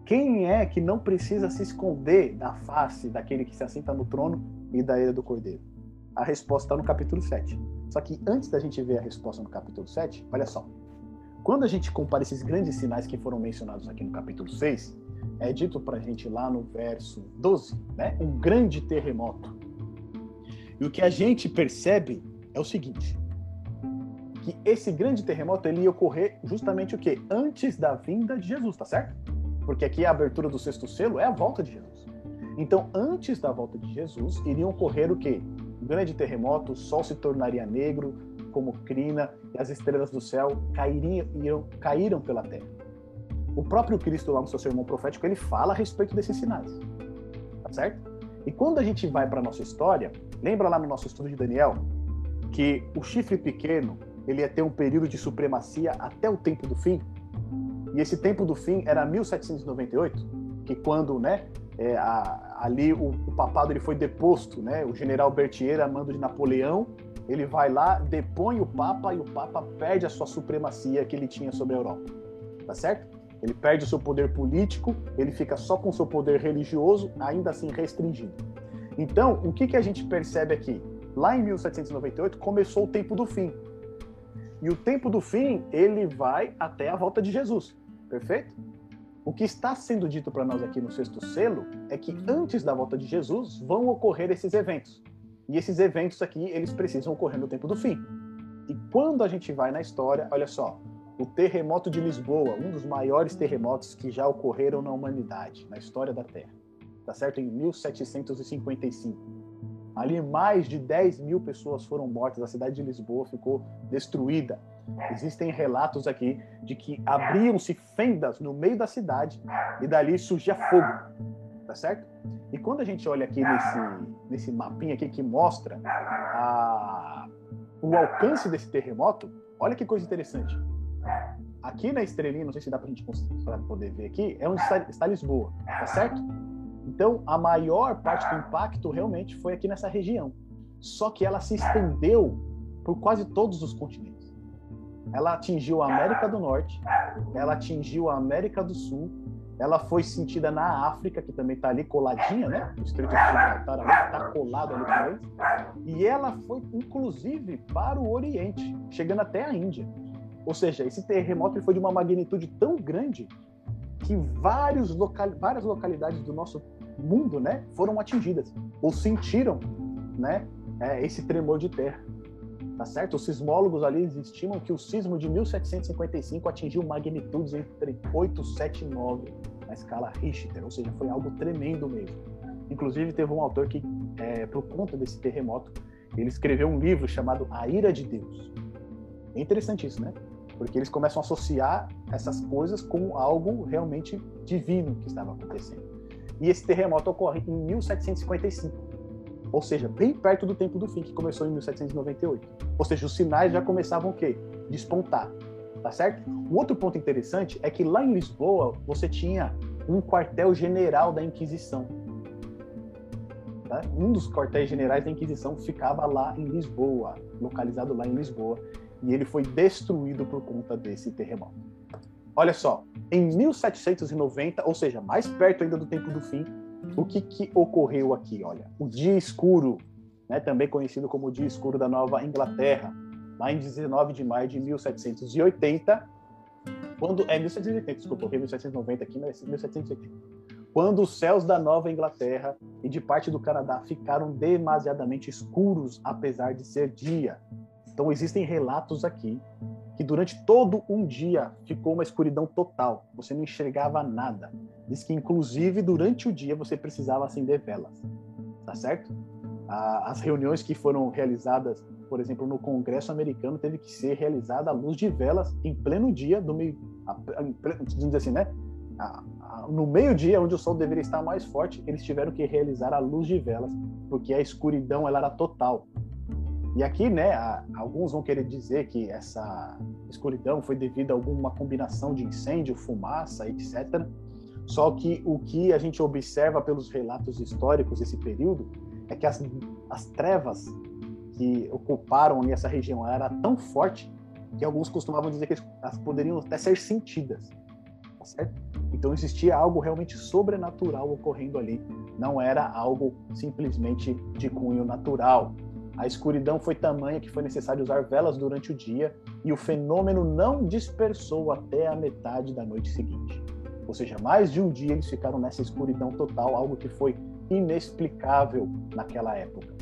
S1: Quem é que não precisa se esconder da face daquele que se assenta no trono e da ira do cordeiro? A resposta está no capítulo 7. Só que antes da gente ver a resposta no capítulo 7, olha só. Quando a gente compara esses grandes sinais que foram mencionados aqui no capítulo 6, é dito para a gente lá no verso 12, né? Um grande terremoto e o que a gente percebe é o seguinte: que esse grande terremoto ele ia ocorrer justamente o quê? Antes da vinda de Jesus, tá certo? Porque aqui a abertura do sexto selo é a volta de Jesus. Então, antes da volta de Jesus, iriam ocorrer o quê? Um grande terremoto, o sol se tornaria negro, como crina, e as estrelas do céu cairiam, iriam, caíram pela terra. O próprio Cristo, lá no seu sermão profético, ele fala a respeito desses sinais. Tá certo? E quando a gente vai para nossa história, lembra lá no nosso estudo de Daniel que o chifre pequeno ele ia ter um período de supremacia até o tempo do fim? E esse tempo do fim era 1798, que quando, né, é, a, ali o, o, papado ele foi deposto, né, o general Berthier, a mando de Napoleão, ele vai lá, depõe o papa e o papa perde a sua supremacia que ele tinha sobre a Europa. Tá certo? Ele perde o seu poder político, ele fica só com o seu poder religioso, ainda assim restringido. Então, o que, que a gente percebe aqui? Lá em 1798 começou o tempo do fim. E o tempo do fim, ele vai até a volta de Jesus. Perfeito? O que está sendo dito para nós aqui no sexto selo é que antes da volta de Jesus vão ocorrer esses eventos. E esses eventos aqui, eles precisam ocorrer no tempo do fim. E quando a gente vai na história, olha só, o terremoto de Lisboa, um dos maiores terremotos que já ocorreram na humanidade, na história da Terra. Tá certo? Em 1755. Ali mais de 10 mil pessoas foram mortas, a cidade de Lisboa ficou destruída. Existem relatos aqui de que abriam-se fendas no meio da cidade e dali surgia fogo. Tá certo? E quando a gente olha aqui nesse, nesse mapinha aqui que mostra a, o alcance desse terremoto, olha que coisa interessante Aqui na estrelinha, não sei se dá para a gente pra poder ver aqui, é onde está, está Lisboa, tá certo? Então, a maior parte do impacto realmente foi aqui nessa região. Só que ela se estendeu por quase todos os continentes. Ela atingiu a América do Norte, ela atingiu a América do Sul, ela foi sentida na África, que também está ali coladinha, né? O Estreito de Gibraltar está colado ali com. E ela foi, inclusive, para o Oriente, chegando até a Índia. Ou seja, esse terremoto foi de uma magnitude tão grande que vários local, várias localidades do nosso mundo né, foram atingidas ou sentiram né, é, esse tremor de terra. Tá certo? Os sismólogos ali estimam que o sismo de 1755 atingiu magnitudes entre 8, 7 e 9 na escala Richter, ou seja, foi algo tremendo mesmo. Inclusive, teve um autor que, é, por conta desse terremoto, ele escreveu um livro chamado A Ira de Deus. É interessante isso, né? Porque eles começam a associar essas coisas com algo realmente divino que estava acontecendo. E esse terremoto ocorre em 1755, ou seja, bem perto do tempo do fim, que começou em 1798. Ou seja, os sinais já começavam o quê? Despontar, tá certo? Um outro ponto interessante é que lá em Lisboa você tinha um quartel-general da Inquisição. Tá? Um dos quartéis generais da Inquisição ficava lá em Lisboa, localizado lá em Lisboa e ele foi destruído por conta desse terremoto. olha só, em 1790, ou seja, mais perto ainda do tempo do fim, o que, que ocorreu aqui? Olha, o dia escuro, né, também conhecido como o dia escuro da Nova Inglaterra, lá em 19 de maio de 1780, quando é 1780, desculpa, eu 1790 aqui, mas é 1780. Quando os céus da Nova Inglaterra e de parte do Canadá ficaram demasiadamente escuros, apesar de ser dia. Então existem relatos aqui que durante todo um dia ficou uma escuridão total. Você não enxergava nada. Diz que inclusive durante o dia você precisava acender velas. Tá certo? As reuniões que foram realizadas, por exemplo, no Congresso americano, teve que ser realizada à luz de velas em pleno dia, do meio, dizer assim, né? No meio-dia, onde o sol deveria estar mais forte, eles tiveram que realizar a luz de velas, porque a escuridão ela era total. E aqui, né, alguns vão querer dizer que essa escuridão foi devido a alguma combinação de incêndio, fumaça, etc. Só que o que a gente observa pelos relatos históricos desse período é que as, as trevas que ocuparam essa região era tão forte que alguns costumavam dizer que elas poderiam até ser sentidas, tá certo? Então existia algo realmente sobrenatural ocorrendo ali, não era algo simplesmente de cunho natural. A escuridão foi tamanha que foi necessário usar velas durante o dia e o fenômeno não dispersou até a metade da noite seguinte. Ou seja, mais de um dia eles ficaram nessa escuridão total, algo que foi inexplicável naquela época.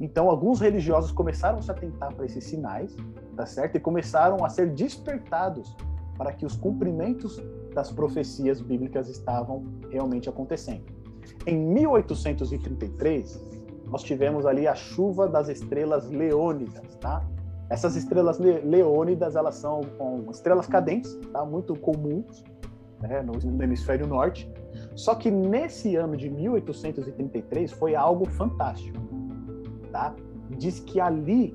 S1: Então, alguns religiosos começaram a se atentar para esses sinais, tá certo? E começaram a ser despertados para que os cumprimentos das profecias bíblicas estavam realmente acontecendo. Em 1833, nós tivemos ali a chuva das estrelas leônidas, tá? Essas estrelas leônidas, elas são estrelas cadentes, tá? Muito comuns né? no, no hemisfério norte. Só que nesse ano de 1833 foi algo fantástico, tá? Diz que ali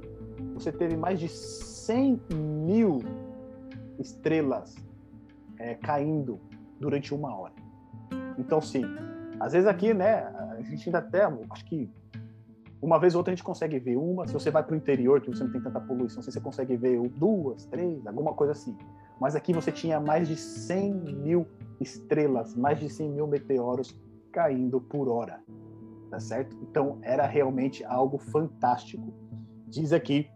S1: você teve mais de 100 mil estrelas é, caindo durante uma hora. Então, sim, às vezes aqui, né, a gente ainda até, acho que uma vez ou outra a gente consegue ver uma. Se você vai para o interior, que você não tem tanta poluição, você consegue ver duas, três, alguma coisa assim. Mas aqui você tinha mais de 100 mil estrelas, mais de 100 mil meteoros caindo por hora. Tá certo? Então era realmente algo fantástico. Diz aqui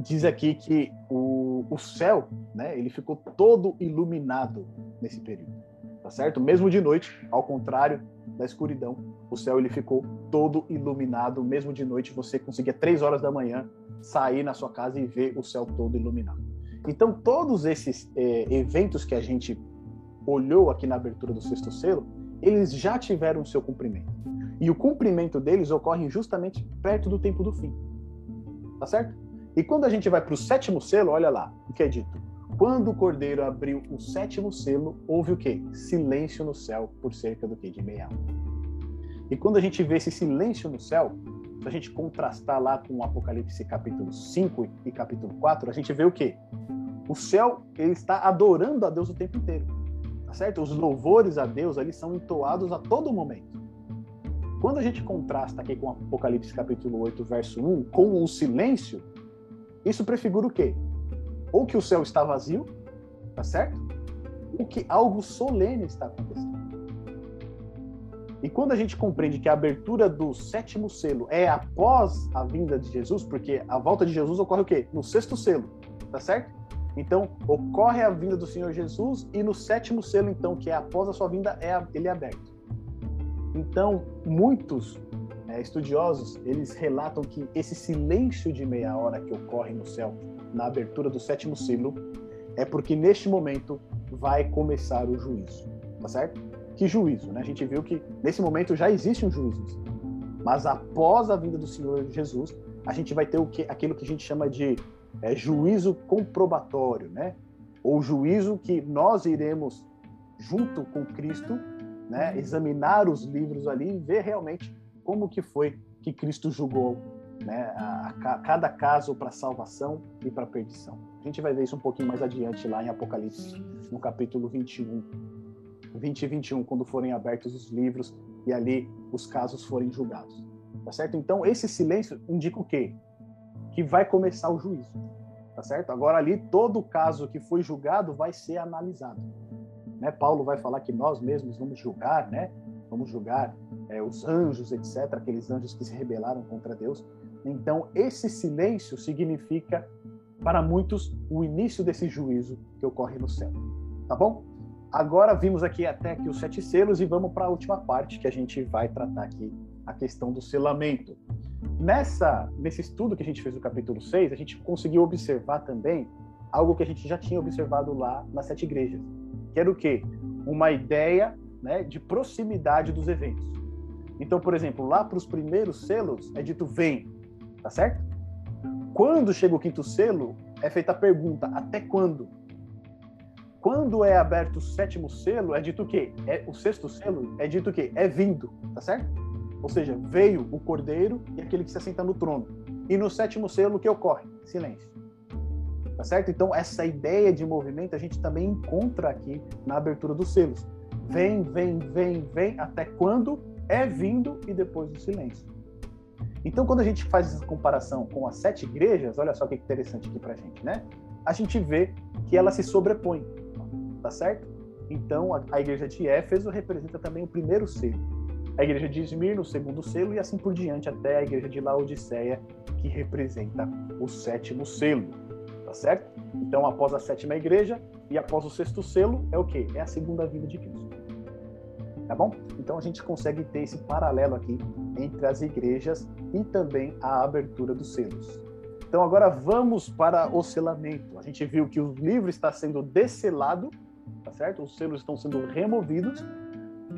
S1: diz aqui que o, o céu, né, ele ficou todo iluminado nesse período, tá certo? Mesmo de noite, ao contrário da escuridão. O céu ele ficou todo iluminado, mesmo de noite você conseguia três horas da manhã sair na sua casa e ver o céu todo iluminado. Então todos esses é, eventos que a gente olhou aqui na abertura do sexto selo, eles já tiveram o seu cumprimento. E o cumprimento deles ocorre justamente perto do tempo do fim. Tá certo? E quando a gente vai para o sétimo selo, olha lá o que é dito. Quando o cordeiro abriu o sétimo selo, houve o quê? Silêncio no céu por cerca do quê? De meia hora. E quando a gente vê esse silêncio no céu, se a gente contrastar lá com o Apocalipse capítulo 5 e capítulo 4, a gente vê o quê? O céu ele está adorando a Deus o tempo inteiro. Tá certo? Os louvores a Deus ali são entoados a todo momento. Quando a gente contrasta aqui com Apocalipse capítulo 8, verso 1, com o silêncio, isso prefigura o quê? Ou que o céu está vazio, tá certo? Ou que algo solene está acontecendo. E quando a gente compreende que a abertura do sétimo selo é após a vinda de Jesus, porque a volta de Jesus ocorre o quê? No sexto selo, tá certo? Então, ocorre a vinda do Senhor Jesus e no sétimo selo, então, que é após a sua vinda, é, ele é aberto. Então, muitos é, estudiosos, eles relatam que esse silêncio de meia hora que ocorre no céu na abertura do sétimo selo, é porque neste momento vai começar o juízo, tá certo? Que juízo, né? A gente viu que nesse momento já existe um juízo, mas após a vinda do Senhor Jesus, a gente vai ter o que, aquilo que a gente chama de é, juízo comprobatório, né? Ou juízo que nós iremos junto com Cristo, né? Examinar os livros ali e ver realmente como que foi que Cristo julgou né, a, a, cada caso para salvação e para perdição. A gente vai ver isso um pouquinho mais adiante lá em Apocalipse, no capítulo 21. 20 e 21, quando forem abertos os livros e ali os casos forem julgados. Tá certo? Então, esse silêncio indica o quê? Que vai começar o juízo. tá certo? Agora ali todo caso que foi julgado vai ser analisado. Né? Paulo vai falar que nós mesmos vamos julgar, né? Vamos julgar é, os anjos, etc., aqueles anjos que se rebelaram contra Deus. Então, esse silêncio significa, para muitos, o início desse juízo que ocorre no céu. Tá bom? Agora vimos aqui até aqui os sete selos e vamos para a última parte que a gente vai tratar aqui, a questão do selamento. Nessa, nesse estudo que a gente fez no capítulo 6, a gente conseguiu observar também algo que a gente já tinha observado lá nas sete igrejas, que era o quê? Uma ideia né, de proximidade dos eventos. Então, por exemplo, lá para os primeiros selos é dito vem, tá certo? Quando chega o quinto selo, é feita a pergunta, até quando? Quando é aberto o sétimo selo, é dito o quê? É, o sexto selo é dito o quê? É vindo, tá certo? Ou seja, veio o cordeiro e aquele que se assenta no trono. E no sétimo selo, o que ocorre? Silêncio. Tá certo? Então, essa ideia de movimento a gente também encontra aqui na abertura dos selos. Vem, vem, vem, vem, até quando é vindo e depois o silêncio. Então, quando a gente faz essa comparação com as sete igrejas, olha só que interessante aqui pra gente, né? A gente vê que ela se sobrepõe, tá certo? Então, a, a igreja de Éfeso representa também o primeiro selo a igreja de Esmirna, o segundo selo, e assim por diante, até a igreja de Laodiceia, que representa o sétimo selo. Tá certo? Então, após a sétima igreja e após o sexto selo, é o quê? É a segunda vinda de Cristo. Tá bom? Então, a gente consegue ter esse paralelo aqui entre as igrejas e também a abertura dos selos. Então, agora vamos para o selamento. A gente viu que o livro está sendo desselado, tá certo? Os selos estão sendo removidos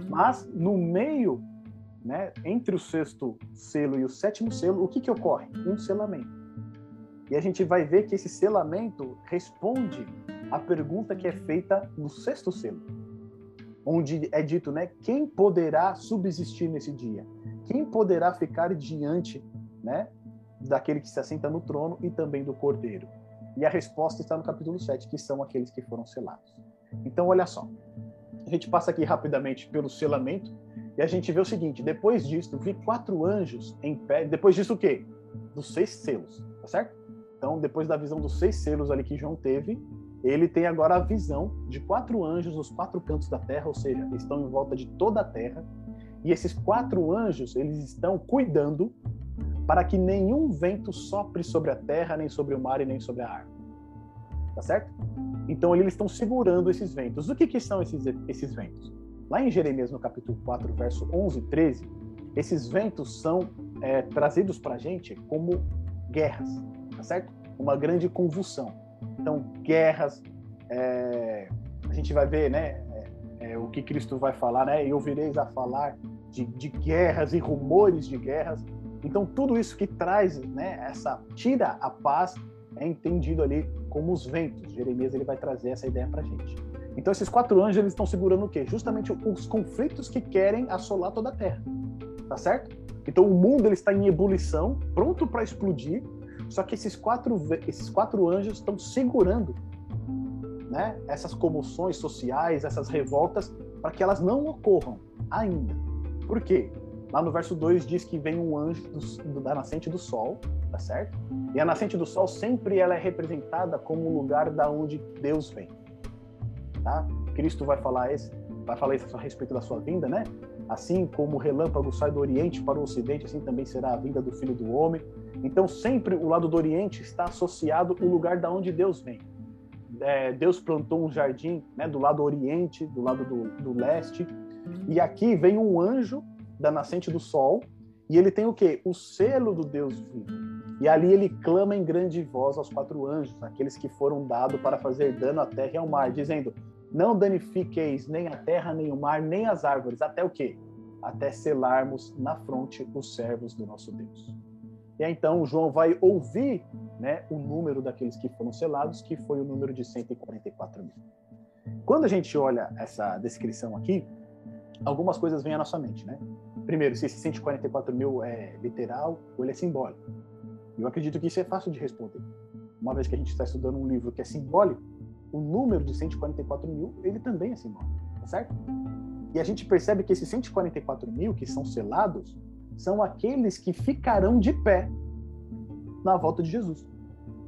S1: mas no meio, né, entre o sexto selo e o sétimo selo, o que, que ocorre? Um selamento. E a gente vai ver que esse selamento responde à pergunta que é feita no sexto selo, onde é dito, né, quem poderá subsistir nesse dia? Quem poderá ficar diante, né, daquele que se assenta no trono e também do cordeiro? E a resposta está no capítulo 7, que são aqueles que foram selados. Então, olha só. A gente passa aqui rapidamente pelo selamento e a gente vê o seguinte: depois disso, vi quatro anjos em pé. Depois disso, o quê? Dos seis selos, tá certo? Então, depois da visão dos seis selos ali que João teve, ele tem agora a visão de quatro anjos nos quatro cantos da terra, ou seja, estão em volta de toda a terra. E esses quatro anjos, eles estão cuidando para que nenhum vento sopre sobre a terra, nem sobre o mar e nem sobre a árvore. Tá certo? Então eles estão segurando esses ventos. O que, que são esses, esses ventos? Lá em Jeremias, no capítulo 4, verso 11 e 13, esses ventos são é, trazidos para a gente como guerras, tá certo? Uma grande convulsão. Então, guerras, é, a gente vai ver, né, é, é, o que Cristo vai falar, né? E ouvireis a falar de, de, guerras e rumores de guerras. Então, tudo isso que traz, né, essa tira a paz é entendido ali como os ventos. Jeremias ele vai trazer essa ideia para gente. Então esses quatro anjos eles estão segurando o quê? Justamente os conflitos que querem assolar toda a Terra, tá certo? Então o mundo ele está em ebulição, pronto para explodir. Só que esses quatro esses quatro anjos estão segurando, né? Essas comoções sociais, essas revoltas, para que elas não ocorram ainda. Por quê? Lá no verso 2 diz que vem um anjo do, da nascente do sol, tá certo? E a nascente do sol sempre ela é representada como o lugar da onde Deus vem. Tá? Cristo vai falar isso, vai falar isso a respeito da sua vinda, né? Assim como o relâmpago sai do oriente para o ocidente, assim também será a vinda do Filho do Homem. Então sempre o lado do oriente está associado o lugar da onde Deus vem. É, Deus plantou um jardim né, do lado oriente, do lado do, do leste, e aqui vem um anjo da nascente do sol, e ele tem o quê? O selo do Deus vivo. E ali ele clama em grande voz aos quatro anjos, aqueles que foram dados para fazer dano à terra e ao mar, dizendo: Não danifiqueis nem a terra, nem o mar, nem as árvores, até o quê? Até selarmos na fronte os servos do nosso Deus. E aí, então João vai ouvir né, o número daqueles que foram selados, que foi o número de 144 mil. Quando a gente olha essa descrição aqui, algumas coisas vêm à nossa mente, né? Primeiro, se esse 144 mil é literal ou ele é simbólico. Eu acredito que isso é fácil de responder. Uma vez que a gente está estudando um livro que é simbólico, o número de 144 mil, ele também é simbólico, tá certo? E a gente percebe que esses 144 mil que são selados são aqueles que ficarão de pé na volta de Jesus.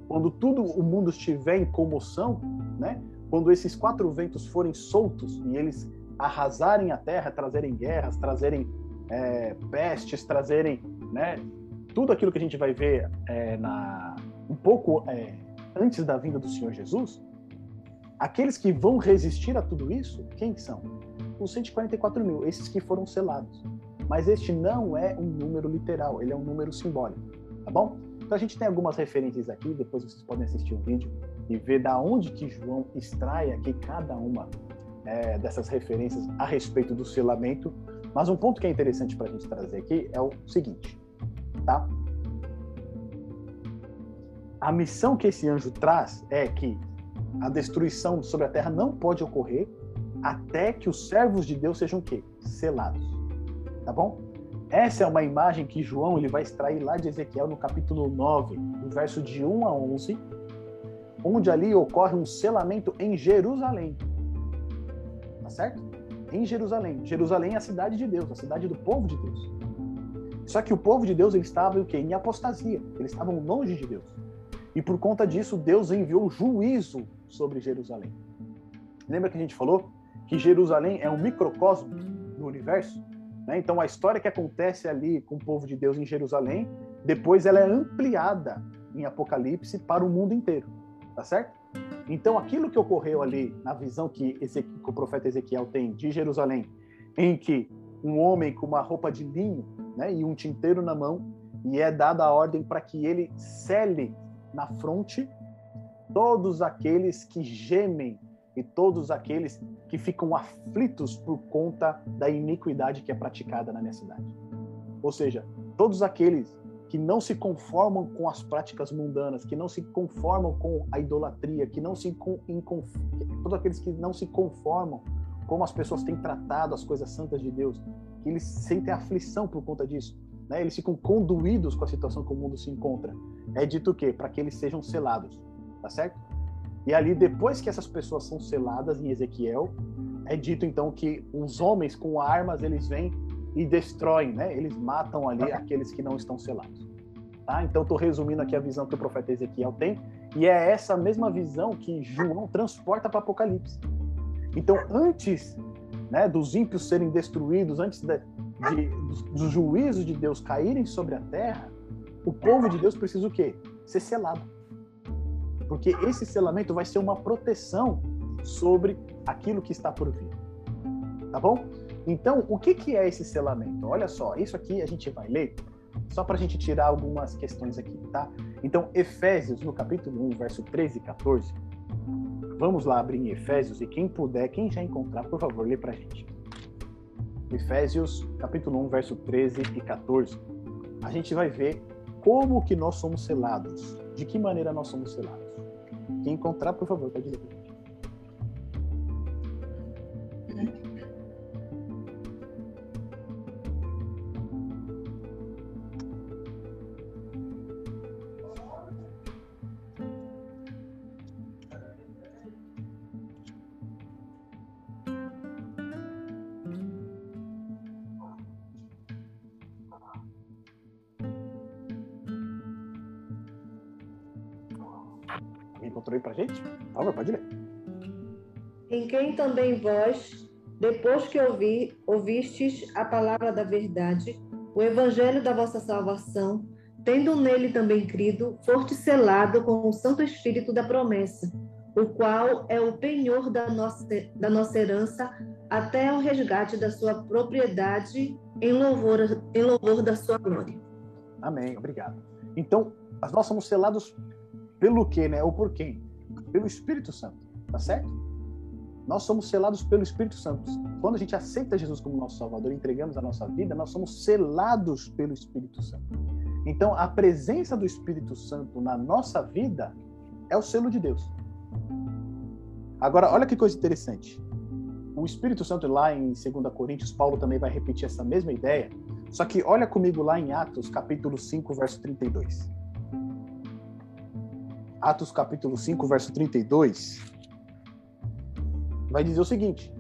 S1: quando tudo o mundo estiver em comoção, né? Quando esses quatro ventos forem soltos e eles arrasarem a terra, trazerem guerras, trazerem é, pestes, trazerem, né? Tudo aquilo que a gente vai ver é, na um pouco é, antes da vinda do Senhor Jesus, aqueles que vão resistir a tudo isso, quem são? Os 144 mil, esses que foram selados. Mas este não é um número literal, ele é um número simbólico, tá bom? Então a gente tem algumas referências aqui, depois vocês podem assistir o vídeo e ver da onde que João extrai aqui cada uma é, dessas referências a respeito do selamento. Mas um ponto que é interessante para a gente trazer aqui é o seguinte, tá? A missão que esse anjo traz é que a destruição sobre a terra não pode ocorrer até que os servos de Deus sejam o quê? Selados. Tá bom? Essa é uma imagem que João ele vai extrair lá de Ezequiel no capítulo 9, do verso de 1 a 11, onde ali ocorre um selamento em Jerusalém. Tá certo? Em Jerusalém. Jerusalém é a cidade de Deus, a cidade do povo de Deus. Só que o povo de Deus ele estava o quê? em apostasia. Eles estavam longe de Deus. E por conta disso, Deus enviou juízo sobre Jerusalém. Lembra que a gente falou que Jerusalém é um microcosmo do universo? Né? Então, a história que acontece ali com o povo de Deus em Jerusalém, depois ela é ampliada em Apocalipse para o mundo inteiro, tá certo? Então, aquilo que ocorreu ali na visão que, que o profeta Ezequiel tem de Jerusalém, em que um homem com uma roupa de linho né, e um tinteiro na mão, e é dada a ordem para que ele cele na fronte todos aqueles que gemem e todos aqueles que ficam aflitos por conta da iniquidade que é praticada na minha cidade. Ou seja, todos aqueles que não se conformam com as práticas mundanas, que não se conformam com a idolatria, que não se todos aqueles que não se conformam como as pessoas têm tratado as coisas santas de Deus, que eles sentem aflição por conta disso, né? Eles ficam conduídos com a situação que o mundo se encontra. É dito o quê? Para que eles sejam selados, tá certo? E ali, depois que essas pessoas são seladas em Ezequiel, é dito então que os homens com armas eles vêm e destroem, né? Eles matam ali aqueles que não estão selados. Tá? Então, estou resumindo aqui a visão que o profeta Ezequiel tem, e é essa mesma visão que João transporta para Apocalipse. Então, antes né, dos ímpios serem destruídos, antes de, de, dos, juízos de Deus caírem sobre a terra, o povo de Deus precisa o quê? Ser selado. Porque esse selamento vai ser uma proteção sobre aquilo que está por vir. Tá bom? Então, o que, que é esse selamento? Olha só, isso aqui a gente vai ler só para a gente tirar algumas questões aqui, tá? Então, Efésios, no capítulo 1, verso 13 e 14. Vamos lá abrir em Efésios e quem puder, quem já encontrar, por favor, lê para a gente. Efésios, capítulo 1, verso 13 e 14. A gente vai ver como que nós somos selados. De que maneira nós somos selados. Quem encontrar, por favor, pode.
S5: Também vós, depois que ouvi, ouvistes a palavra da verdade, o evangelho da vossa salvação, tendo nele também crido, foste selado com o Santo Espírito da promessa, o qual é o penhor da nossa, da nossa herança até o resgate da sua propriedade em louvor, em louvor da sua glória.
S1: Amém, obrigado. Então, nós somos selados pelo quê, né? Ou por quem? Pelo Espírito Santo, tá certo? Nós somos selados pelo Espírito Santo. Quando a gente aceita Jesus como nosso Salvador entregamos a nossa vida, nós somos selados pelo Espírito Santo. Então, a presença do Espírito Santo na nossa vida é o selo de Deus. Agora, olha que coisa interessante. O Espírito Santo, lá em 2 Coríntios, Paulo também vai repetir essa mesma ideia. Só que olha comigo lá em Atos, capítulo 5, verso 32. Atos capítulo 5, verso 32, vai dizer o seguinte: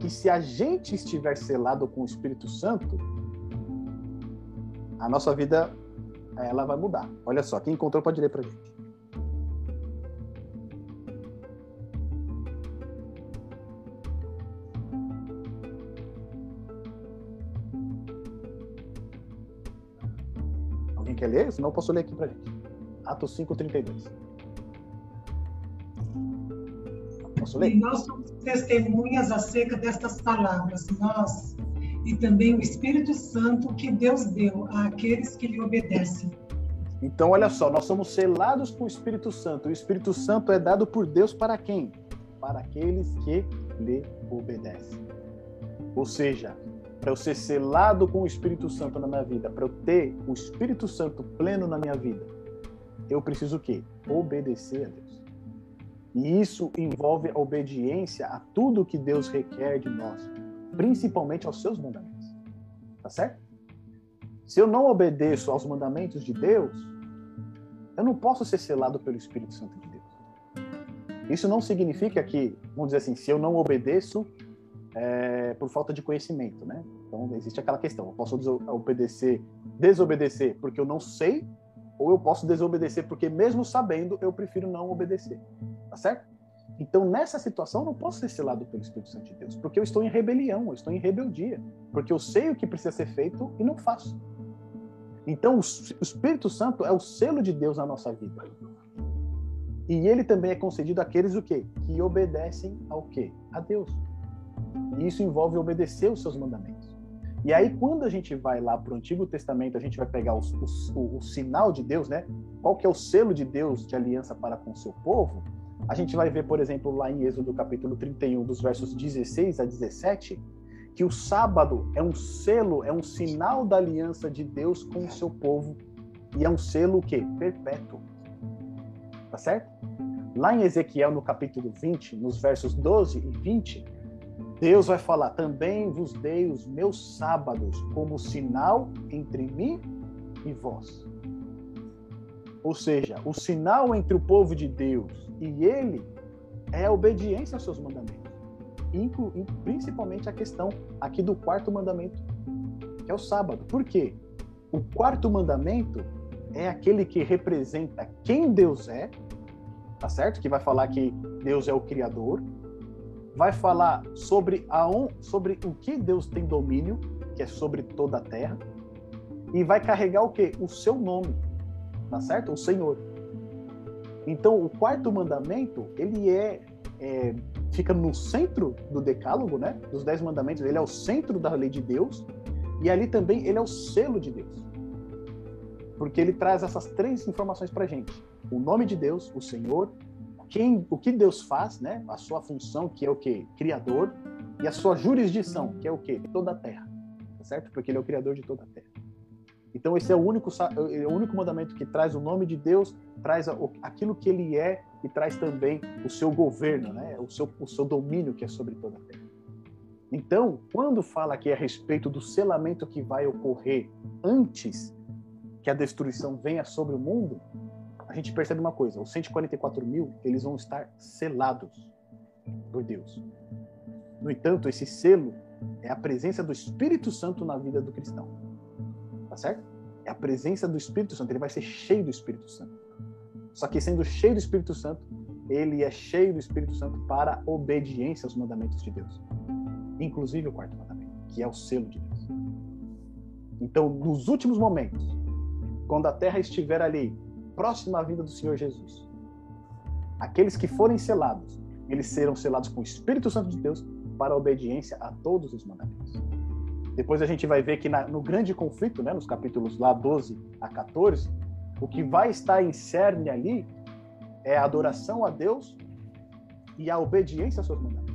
S1: que se a gente estiver selado com o Espírito Santo, a nossa vida ela vai mudar. Olha só, quem encontrou pode ler para gente. Alguém quer ler? Senão eu posso ler aqui para gente. Atos 5:32.
S2: Posso ler? E nós somos testemunhas acerca destas palavras, nós e também o Espírito Santo que Deus deu àqueles que lhe obedecem.
S1: Então, olha só, nós somos selados com o Espírito Santo. O Espírito Santo é dado por Deus para quem? Para aqueles que lhe obedecem. Ou seja, para eu ser selado com o Espírito Santo na minha vida, para eu ter o Espírito Santo pleno na minha vida, eu preciso o quê? Obedecer a Deus. E isso envolve a obediência a tudo que Deus requer de nós, principalmente aos seus mandamentos. Tá certo? Se eu não obedeço aos mandamentos de Deus, eu não posso ser selado pelo Espírito Santo de Deus. Isso não significa que, vamos dizer assim, se eu não obedeço é, por falta de conhecimento, né? Então existe aquela questão: eu posso obedecer, desobedecer porque eu não sei, ou eu posso desobedecer porque mesmo sabendo eu prefiro não obedecer, tá certo? Então, nessa situação, eu não posso ser selado pelo Espírito Santo de Deus, porque eu estou em rebelião, eu estou em rebeldia, porque eu sei o que precisa ser feito e não faço. Então, o Espírito Santo é o selo de Deus na nossa vida. E ele também é concedido àqueles o quê? Que obedecem ao quê? A Deus. E isso envolve obedecer os seus mandamentos. E aí, quando a gente vai lá para o Antigo Testamento, a gente vai pegar o, o, o, sinal de Deus, né? Qual que é o selo de Deus de aliança para com o seu povo? A gente vai ver, por exemplo, lá em Êxodo capítulo 31, dos versos 16 a 17, que o sábado é um selo, é um sinal da aliança de Deus com o seu povo. E é um selo o quê? Perpétuo. Tá certo? Lá em Ezequiel, no capítulo 20, nos versos 12 e 20, Deus vai falar: Também vos dei os meus sábados como sinal entre mim e vós. Ou seja, o sinal entre o povo de Deus e ele é a obediência aos seus mandamentos inclu, principalmente a questão aqui do quarto mandamento, que é o sábado. Por quê? O quarto mandamento é aquele que representa quem Deus é, tá certo? Que vai falar que Deus é o Criador, vai falar sobre, a, sobre o que Deus tem domínio, que é sobre toda a terra, e vai carregar o que? O seu nome, tá certo? O Senhor. Então, o quarto mandamento, ele é, é fica no centro do decálogo, né? Dos dez mandamentos, ele é o centro da lei de Deus e ali também ele é o selo de Deus. Porque ele traz essas três informações para gente: o nome de Deus, o Senhor, quem, o que Deus faz, né? A sua função, que é o que criador, e a sua jurisdição, que é o que toda a terra, tá certo? Porque ele é o criador de toda a terra. Então esse é o único é o único mandamento que traz o nome de Deus, traz aquilo que ele é e traz também o seu governo, né? o, seu, o seu domínio que é sobre toda a terra. Então, quando fala aqui a respeito do selamento que vai ocorrer antes que a destruição venha sobre o mundo, gente percebe uma coisa: os 144 mil eles vão estar selados por Deus. No entanto, esse selo é a presença do Espírito Santo na vida do cristão. Tá certo? É a presença do Espírito Santo. Ele vai ser cheio do Espírito Santo. Só que sendo cheio do Espírito Santo, ele é cheio do Espírito Santo para obediência aos mandamentos de Deus. Inclusive o quarto mandamento, que é o selo de Deus. Então, nos últimos momentos, quando a terra estiver ali, próxima vinda do Senhor Jesus, aqueles que forem selados, eles serão selados com o Espírito Santo de Deus para a obediência a todos os mandamentos. Depois a gente vai ver que na, no grande conflito, né, nos capítulos lá 12 a 14, o que vai estar em cerne ali é a adoração a Deus e a obediência aos seus mandamentos.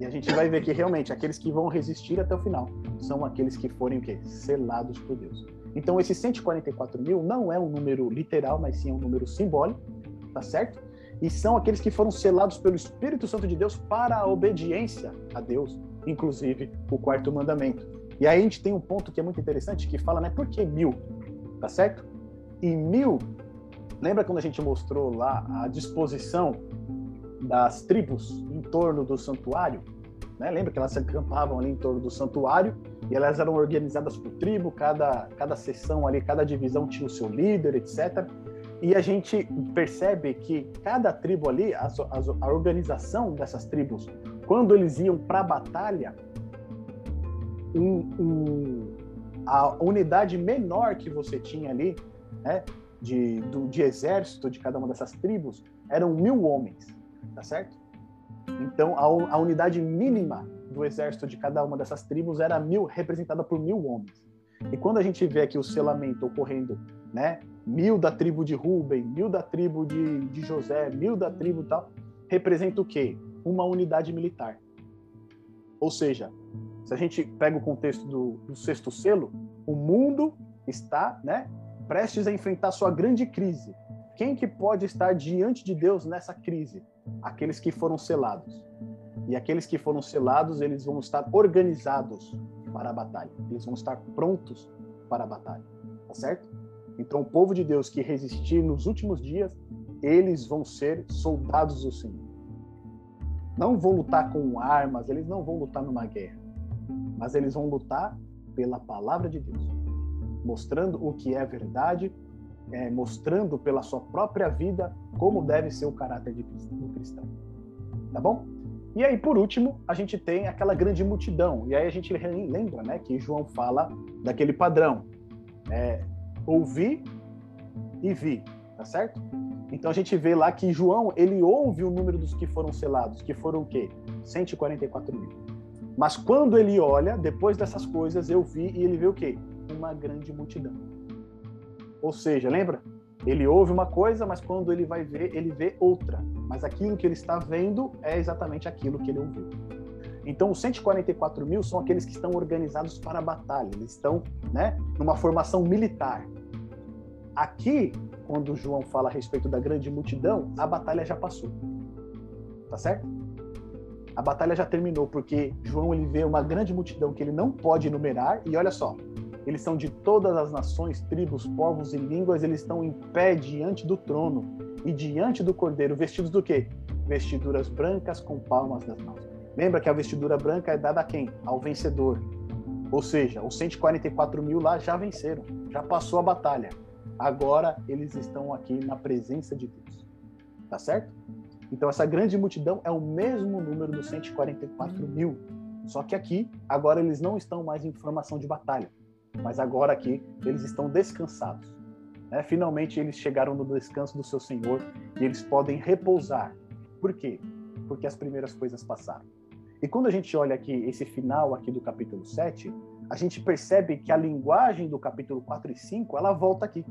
S1: E a gente vai ver que realmente aqueles que vão resistir até o final são aqueles que forem o quê? Selados por Deus. Então, esses 144 mil não é um número literal, mas sim um número simbólico, tá certo? E são aqueles que foram selados pelo Espírito Santo de Deus para a obediência a Deus, inclusive o quarto mandamento. E aí a gente tem um ponto que é muito interessante que fala, né? Por que mil? tá certo? E mil, lembra quando a gente mostrou lá a disposição das tribos em torno do santuário? Né? Lembra que elas acampavam ali em torno do santuário e elas eram organizadas por tribo, cada, cada seção ali, cada divisão tinha o seu líder, etc. E a gente percebe que cada tribo ali, a, a, a organização dessas tribos, quando eles iam para a batalha, um, um, a unidade menor que você tinha ali, né, de, do, de exército de cada uma dessas tribos, eram mil homens, tá certo? Então, a, a unidade mínima do exército de cada uma dessas tribos era mil, representada por mil homens. E quando a gente vê aqui o selamento ocorrendo, né, mil da tribo de Ruben, mil da tribo de, de José, mil da tribo tal, representa o quê? Uma unidade militar. Ou seja, se a gente pega o contexto do, do sexto selo, o mundo está né, prestes a enfrentar sua grande crise. Quem que pode estar diante de Deus nessa crise? Aqueles que foram selados. E aqueles que foram selados, eles vão estar organizados para a batalha. Eles vão estar prontos para a batalha. Tá certo? Então, o povo de Deus que resistir nos últimos dias, eles vão ser soldados do Senhor não vão lutar com armas, eles não vão lutar numa guerra, mas eles vão lutar pela palavra de Deus, mostrando o que é verdade, é, mostrando pela sua própria vida como deve ser o caráter de, do cristão. Tá bom? E aí, por último, a gente tem aquela grande multidão. E aí a gente lembra né, que João fala daquele padrão. É, ouvi e vi, tá certo? Então a gente vê lá que João, ele ouve o número dos que foram selados, que foram o quê? 144 mil. Mas quando ele olha, depois dessas coisas, eu vi e ele vê o quê? Uma grande multidão. Ou seja, lembra? Ele ouve uma coisa, mas quando ele vai ver, ele vê outra. Mas aquilo que ele está vendo é exatamente aquilo que ele ouviu. Então, os 144 mil são aqueles que estão organizados para a batalha, eles estão né, numa formação militar. Aqui, quando João fala a respeito da grande multidão, a batalha já passou. Tá certo? A batalha já terminou, porque João ele vê uma grande multidão que ele não pode enumerar, e olha só, eles são de todas as nações, tribos, povos e línguas, eles estão em pé diante do trono e diante do cordeiro, vestidos do quê? Vestiduras brancas com palmas nas mãos. Lembra que a vestidura branca é dada a quem? Ao vencedor. Ou seja, os 144 mil lá já venceram, já passou a batalha. Agora eles estão aqui na presença de Deus. Tá certo? Então essa grande multidão é o mesmo número dos 144 mil. Só que aqui, agora eles não estão mais em formação de batalha. Mas agora aqui, eles estão descansados. Né? Finalmente eles chegaram no descanso do seu Senhor e eles podem repousar. Por quê? Porque as primeiras coisas passaram. E quando a gente olha aqui esse final aqui do capítulo 7, a gente percebe que a linguagem do capítulo 4 e 5, ela volta aqui.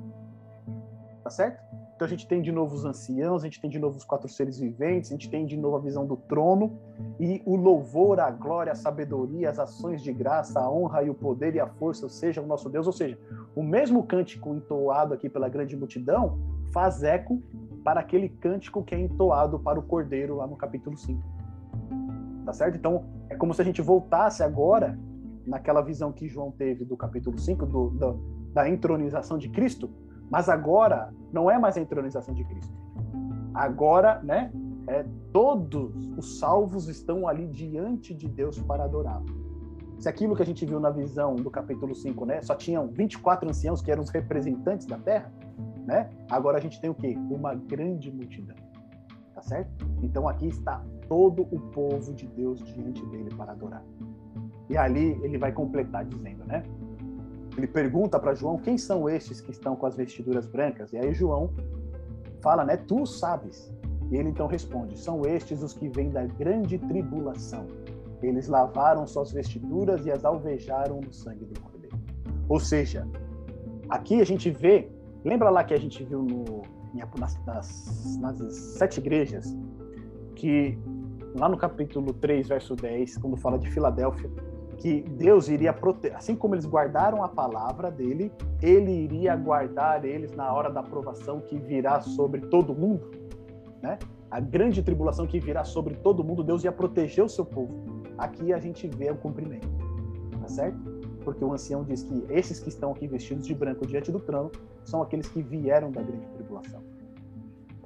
S1: Tá certo? Então a gente tem de novo os anciãos, a gente tem de novo os quatro seres viventes, a gente tem de novo a visão do trono e o louvor, a glória, a sabedoria, as ações de graça, a honra e o poder e a força seja o nosso Deus. Ou seja, o mesmo cântico entoado aqui pela grande multidão faz eco para aquele cântico que é entoado para o cordeiro lá no capítulo 5. Tá certo? Então é como se a gente voltasse agora naquela visão que João teve do capítulo 5, do, do, da entronização de Cristo, mas agora não é mais a entronização de Cristo. Agora, né, é, todos os salvos estão ali diante de Deus para adorá-lo. Se aquilo que a gente viu na visão do capítulo 5, né, só tinham 24 anciãos que eram os representantes da terra, né? Agora a gente tem o quê? Uma grande multidão. Tá certo? Então aqui está todo o povo de Deus diante dele para adorar. E ali ele vai completar dizendo, né? Ele pergunta para João quem são estes que estão com as vestiduras brancas. E aí João fala, né? Tu sabes. E ele então responde: São estes os que vêm da grande tribulação. Eles lavaram suas vestiduras e as alvejaram no sangue do cordeiro. Ou seja, aqui a gente vê. Lembra lá que a gente viu no, nas, nas, nas sete igrejas que lá no capítulo 3, verso 10, quando fala de Filadélfia, que Deus iria proteger, assim como eles guardaram a palavra dele, ele iria guardar eles na hora da provação que virá sobre todo mundo, né? A grande tribulação que virá sobre todo mundo, Deus ia proteger o seu povo. Aqui a gente vê o cumprimento, tá certo? Porque o ancião diz que esses que estão aqui vestidos de branco diante do trono são aqueles que vieram da grande tribulação.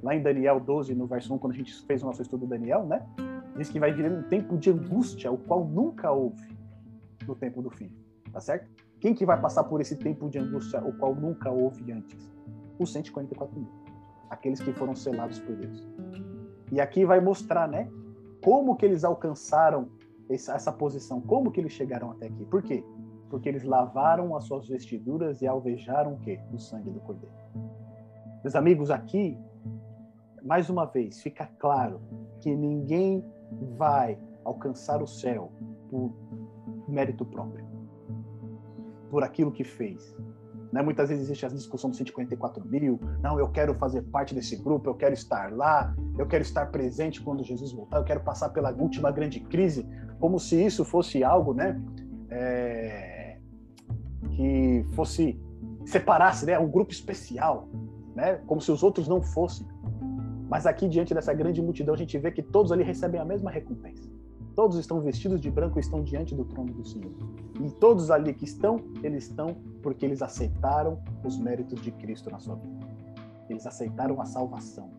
S1: Lá em Daniel 12, no verso 1, quando a gente fez o nosso estudo Daniel, né? Diz que vai vir um tempo de angústia, o qual nunca houve no tempo do fim, tá certo? Quem que vai passar por esse tempo de angústia, o qual nunca houve antes? Os 144 mil, aqueles que foram selados por Deus. E aqui vai mostrar, né, como que eles alcançaram essa, essa posição, como que eles chegaram até aqui. Por quê? porque eles lavaram as suas vestiduras e alvejaram o quê? O sangue do cordeiro. Meus amigos, aqui, mais uma vez, fica claro que ninguém vai alcançar o céu por mérito próprio, por aquilo que fez. Né? Muitas vezes existe a discussão dos 144 mil. Não, eu quero fazer parte desse grupo, eu quero estar lá, eu quero estar presente quando Jesus voltar, eu quero passar pela última grande crise, como se isso fosse algo, né? É... que fosse separasse, né? Um grupo especial, né? Como se os outros não fossem. Mas aqui diante dessa grande multidão a gente vê que todos ali recebem a mesma recompensa. Todos estão vestidos de branco e estão diante do trono do Senhor. E todos ali que estão, eles estão porque eles aceitaram os méritos de Cristo na sua vida. Eles aceitaram a salvação.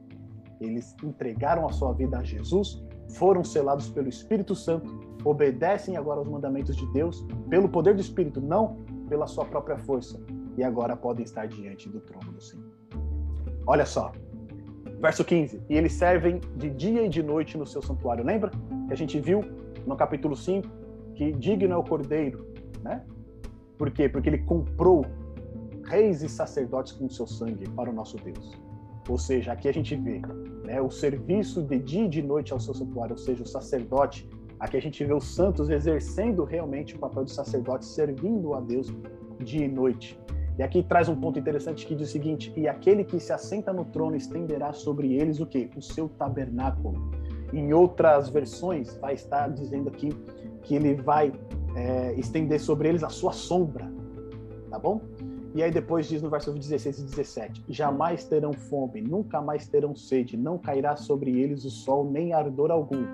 S1: Eles entregaram a sua vida a Jesus, foram selados pelo Espírito Santo, obedecem agora aos mandamentos de Deus pelo poder do Espírito, não pela sua própria força, e agora podem estar diante do trono do Senhor. Olha só, verso 15: E eles servem de dia e de noite no seu santuário. Lembra que a gente viu no capítulo 5 que digno é o cordeiro, né? Por quê? Porque ele comprou reis e sacerdotes com seu sangue para o nosso Deus. Ou seja, aqui a gente vê né, o serviço de dia e de noite ao seu santuário, ou seja, o sacerdote. Aqui a gente vê os santos exercendo realmente o papel de sacerdote, servindo a Deus dia e noite. E aqui traz um ponto interessante que diz o seguinte: e aquele que se assenta no trono estenderá sobre eles o que? O seu tabernáculo. Em outras versões vai estar dizendo aqui que ele vai é, estender sobre eles a sua sombra, tá bom? E aí depois diz no verso 16 e 17: Jamais terão fome, nunca mais terão sede, não cairá sobre eles o sol nem ardor algum,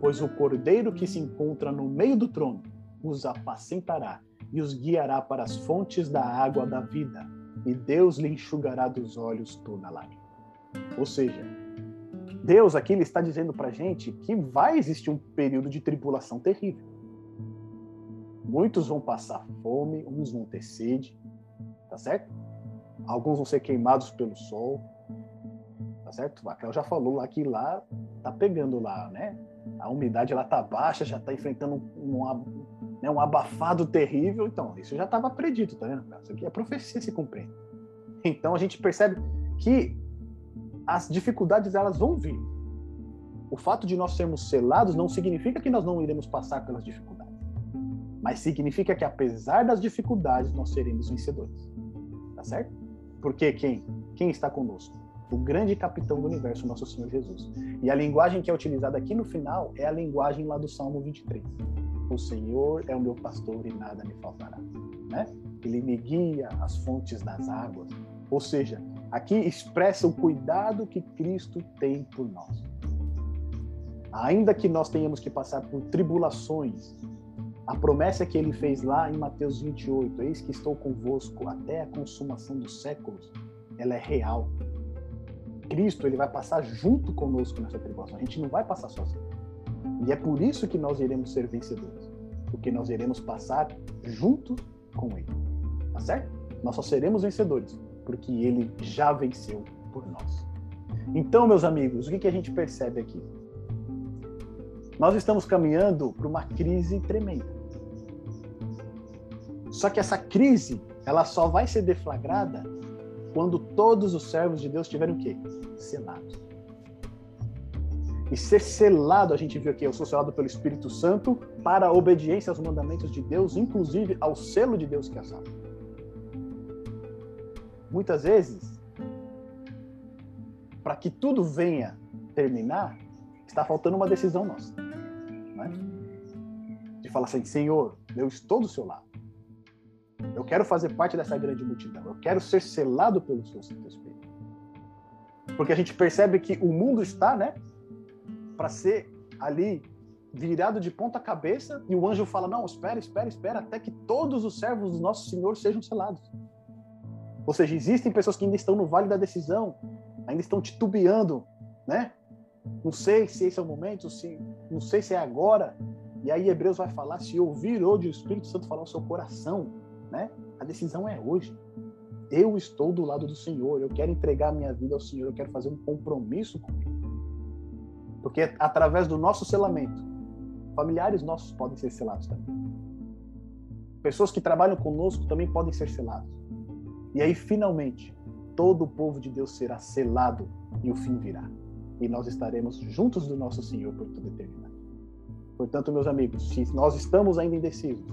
S1: pois o cordeiro que se encontra no meio do trono os apacentará e os guiará para as fontes da água da vida, e Deus lhe enxugará dos olhos toda lágrima. Ou seja, Deus aqui ele está dizendo para gente que vai existir um período de tribulação terrível. Muitos vão passar fome, uns vão ter sede, tá certo? Alguns vão ser queimados pelo sol, tá certo? A Raquel já falou lá que lá tá pegando lá, né? A umidade ela tá baixa, já tá enfrentando um, um, né, um abafado terrível. Então, isso já estava predito, tá vendo? Isso aqui é profecia se cumprir. Então a gente percebe que as dificuldades elas vão vir. O fato de nós sermos selados não significa que nós não iremos passar pelas dificuldades mas significa que apesar das dificuldades nós seremos vencedores. Tá certo? Porque quem? Quem está conosco? O grande capitão do universo, nosso Senhor Jesus. E a linguagem que é utilizada aqui no final é a linguagem lá do Salmo 23. O Senhor é o meu pastor e nada me faltará, né? Ele me guia às fontes das águas. Ou seja, aqui expressa o cuidado que Cristo tem por nós. Ainda que nós tenhamos que passar por tribulações, a promessa que ele fez lá em Mateus 28, eis que estou convosco até a consumação dos séculos, ela é real. Cristo ele vai passar junto conosco nessa tribulação. A gente não vai passar sozinho. E é por isso que nós iremos ser vencedores, porque nós iremos passar junto com ele. Tá certo? Nós só seremos vencedores porque ele já venceu por nós. Então, meus amigos, o que, a gente percebe aqui? Nós estamos caminhando para uma crise tremenda. Só que essa crise, ela só vai ser deflagrada quando todos os servos de Deus tiverem o quê? Selados. E ser selado, a gente viu aqui, eu sou selado pelo Espírito Santo para a obediência aos mandamentos de Deus, inclusive ao selo de Deus que é salvo. Muitas vezes, para que tudo venha terminar, está faltando uma decisão nossa. Né? De falar assim, Senhor, eu estou do seu lado. Eu quero fazer parte dessa grande multidão. Eu quero ser selado pelo seu Santo Espírito. Porque a gente percebe que o mundo está, né, para ser ali virado de ponta cabeça e o anjo fala: "Não, espera, espera, espera até que todos os servos do nosso Senhor sejam selados". Ou seja, existem pessoas que ainda estão no vale da decisão, ainda estão titubeando, né? Não sei se esse é o momento, se não sei se é agora. E aí Hebreus vai falar se ouvir hoje o Espírito Santo falar no seu coração, né? A decisão é hoje. Eu estou do lado do Senhor, eu quero entregar minha vida ao Senhor, eu quero fazer um compromisso com Ele. Porque através do nosso selamento, familiares nossos podem ser selados também. Pessoas que trabalham conosco também podem ser selados. E aí, finalmente, todo o povo de Deus será selado e o fim virá. E nós estaremos juntos do nosso Senhor por a eternidade. Portanto, meus amigos, se nós estamos ainda indecisos,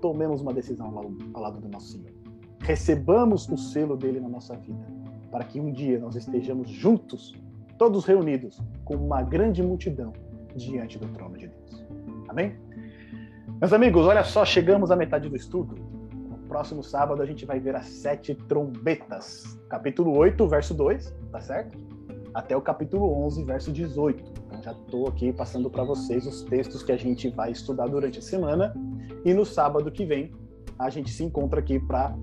S1: tomemos uma decisão ao lado do nosso Senhor. Recebamos o selo dele na nossa vida, para que um dia nós estejamos juntos, todos reunidos, com uma grande multidão diante do trono de Deus. Amém? Meus amigos, olha só, chegamos à metade do estudo. No próximo sábado a gente vai ver as sete trombetas. Capítulo 8, verso 2, tá certo? Até o capítulo 11, verso 18. Então já estou aqui passando para vocês os textos que a gente vai estudar durante a semana. E no sábado que vem a gente se encontra aqui para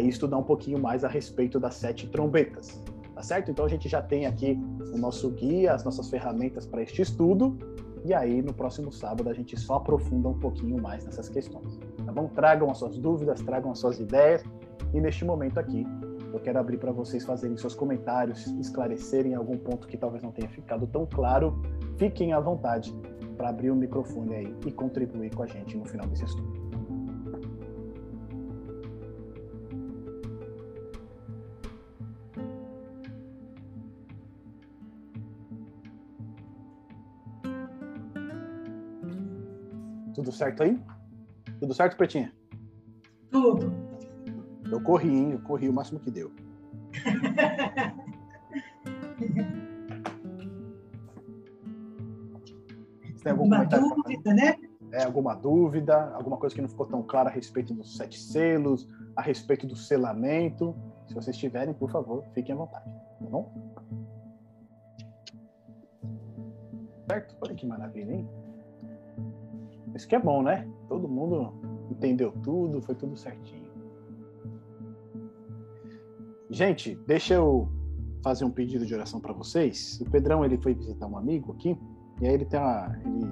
S1: estudar um pouquinho mais a respeito das sete trombetas. Tá certo? Então a gente já tem aqui o nosso guia, as nossas ferramentas para este estudo. E aí, no próximo sábado, a gente só aprofunda um pouquinho mais nessas questões. Tá bom? Tragam as suas dúvidas, tragam as suas ideias. E neste momento aqui, eu quero abrir para vocês fazerem seus comentários, esclarecerem algum ponto que talvez não tenha ficado tão claro. Fiquem à vontade para abrir o microfone aí e contribuir com a gente no final desse estudo. Tudo certo aí? Tudo certo, Pretinha?
S2: Tudo.
S1: Eu corri, hein? Eu corri o máximo que deu.
S2: Você *laughs* tem alguma dúvida, né?
S1: É, alguma dúvida, alguma coisa que não ficou tão clara a respeito dos sete selos, a respeito do selamento. Se vocês tiverem, por favor, fiquem à vontade, tá bom? Certo? Olha que maravilha, hein? Isso que é bom, né? Todo mundo entendeu tudo, foi tudo certinho. Gente, deixa eu fazer um pedido de oração para vocês. O Pedrão ele foi visitar um amigo aqui e aí ele tem uma, ele,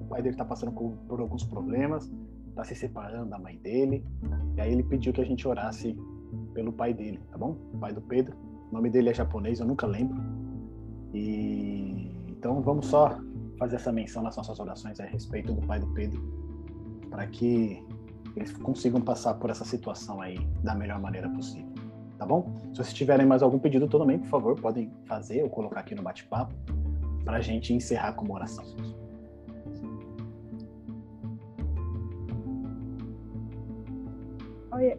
S1: o pai dele tá passando por, por alguns problemas, tá se separando da mãe dele. E aí ele pediu que a gente orasse pelo pai dele, tá bom? O pai do Pedro. O nome dele é japonês, eu nunca lembro. E então vamos só fazer essa menção nas nossas orações a respeito do pai do Pedro, para que eles consigam passar por essa situação aí da melhor maneira possível. Tá bom? Se vocês tiverem mais algum pedido também, por favor, podem fazer ou colocar aqui no bate-papo para a gente encerrar com uma oração.
S3: Oi.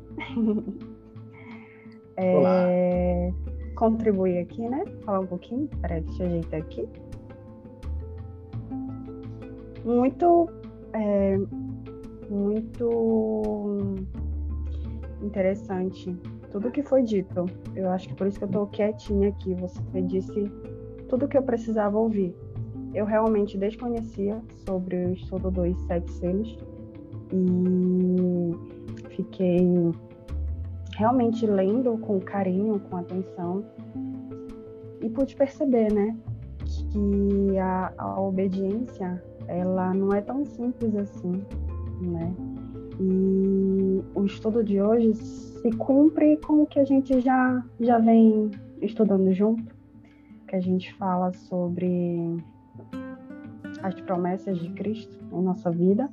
S3: é, contribuir aqui, né? Falar um pouquinho. Peraí, deixa eu ajeitar aqui muito, é, muito interessante tudo que foi dito. Eu acho que por isso que eu estou quietinha aqui. Você disse tudo que eu precisava ouvir. Eu realmente desconhecia sobre o estudo dos sete selos e fiquei realmente lendo com carinho, com atenção e pude perceber, né, que a, a obediência ela não é tão simples assim, né? E o estudo de hoje se cumpre com o que a gente já, já vem estudando junto, que a gente fala sobre as promessas de Cristo em nossa vida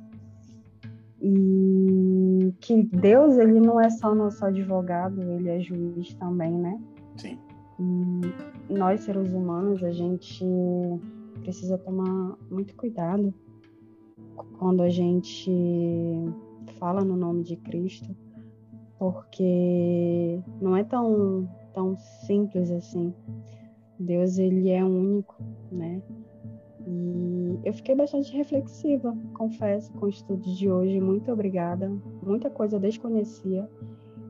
S3: e que Deus ele não é só nosso advogado, ele é juiz também, né?
S1: Sim.
S3: E nós seres humanos a gente precisa tomar muito cuidado quando a gente fala no nome de Cristo, porque não é tão, tão simples assim. Deus, ele é único, né? E eu fiquei bastante reflexiva, confesso, com o estudo de hoje. Muito obrigada. Muita coisa eu desconhecia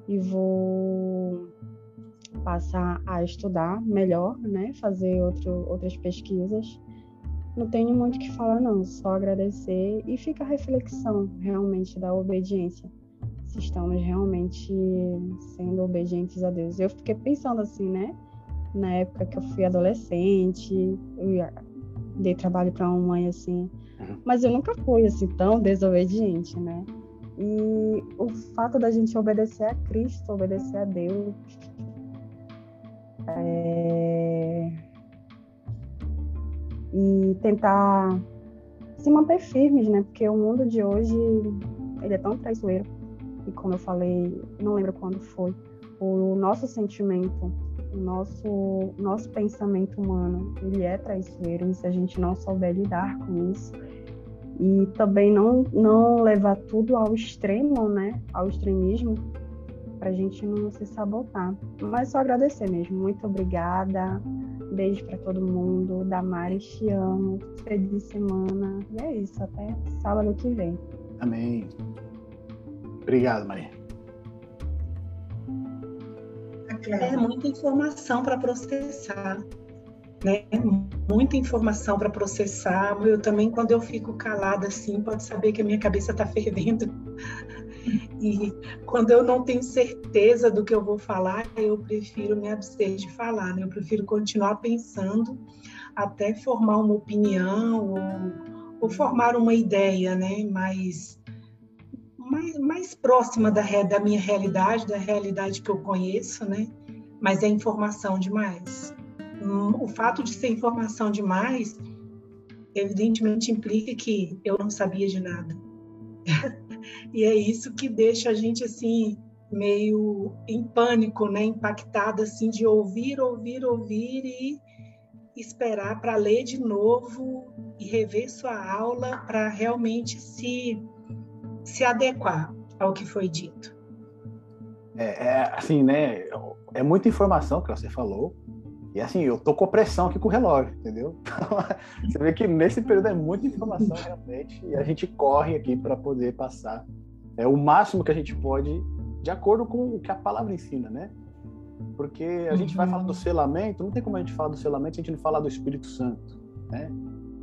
S3: e vou passar a estudar melhor, né? Fazer outro, outras pesquisas não tenho muito o que falar, não, só agradecer e fica a reflexão realmente da obediência. Se estamos realmente sendo obedientes a Deus. Eu fiquei pensando assim, né? Na época que eu fui adolescente, eu dei trabalho para uma mãe assim, uhum. mas eu nunca fui assim tão desobediente, né? E o fato da gente obedecer a Cristo, obedecer a Deus, é e tentar se manter firmes, né? Porque o mundo de hoje ele é tão traiçoeiro. E como eu falei, não lembro quando foi, o nosso sentimento, o nosso, nosso pensamento humano, ele é traiçoeiro. E se a gente não souber lidar com isso, e também não, não levar tudo ao extremo, né? Ao extremismo, para a gente não se sabotar. Mas só agradecer mesmo. Muito obrigada. Beijo para todo mundo. Damares, te amo. Feliz semana. E é isso. Até sábado que vem.
S1: Amém. Obrigado, Maria.
S2: É muita informação para processar né? Muita informação para processar. Eu também, quando eu fico calada assim, pode saber que a minha cabeça está *laughs* fervendo. E quando eu não tenho certeza do que eu vou falar, eu prefiro me abster de falar, né? Eu prefiro continuar pensando até formar uma opinião ou, ou formar uma ideia, né? Mais, mais, mais próxima da, da minha realidade, da realidade que eu conheço, né? Mas é informação demais o fato de ser informação demais, evidentemente implica que eu não sabia de nada. *laughs* e é isso que deixa a gente assim meio em pânico, né, impactada assim de ouvir, ouvir, ouvir e esperar para ler de novo e rever sua aula para realmente se se adequar ao que foi dito.
S1: É, é, assim, né? É muita informação que você falou, e assim, eu tô com pressão aqui com o relógio, entendeu? *laughs* você vê que nesse período é muita informação realmente, e a gente corre aqui para poder passar é o máximo que a gente pode, de acordo com o que a palavra ensina, né? Porque a gente vai falar do uhum. selamento, não tem como a gente falar do selamento se a gente não falar do Espírito Santo, né?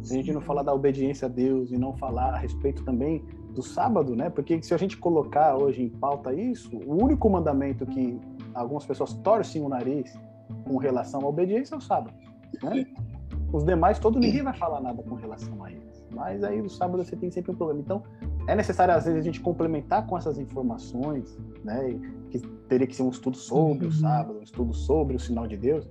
S1: Se a gente não falar da obediência a Deus e não falar a respeito também do sábado, né? Porque se a gente colocar hoje em pauta isso, o único mandamento que algumas pessoas torcem o nariz com relação à obediência ao sábado. Né? Os demais, todo ninguém vai falar nada com relação a eles. Mas aí no sábado você tem sempre um problema. Então, é necessário às vezes a gente complementar com essas informações, né? Que teria que ser um estudo sobre uhum. o sábado, um estudo sobre o sinal de Deus.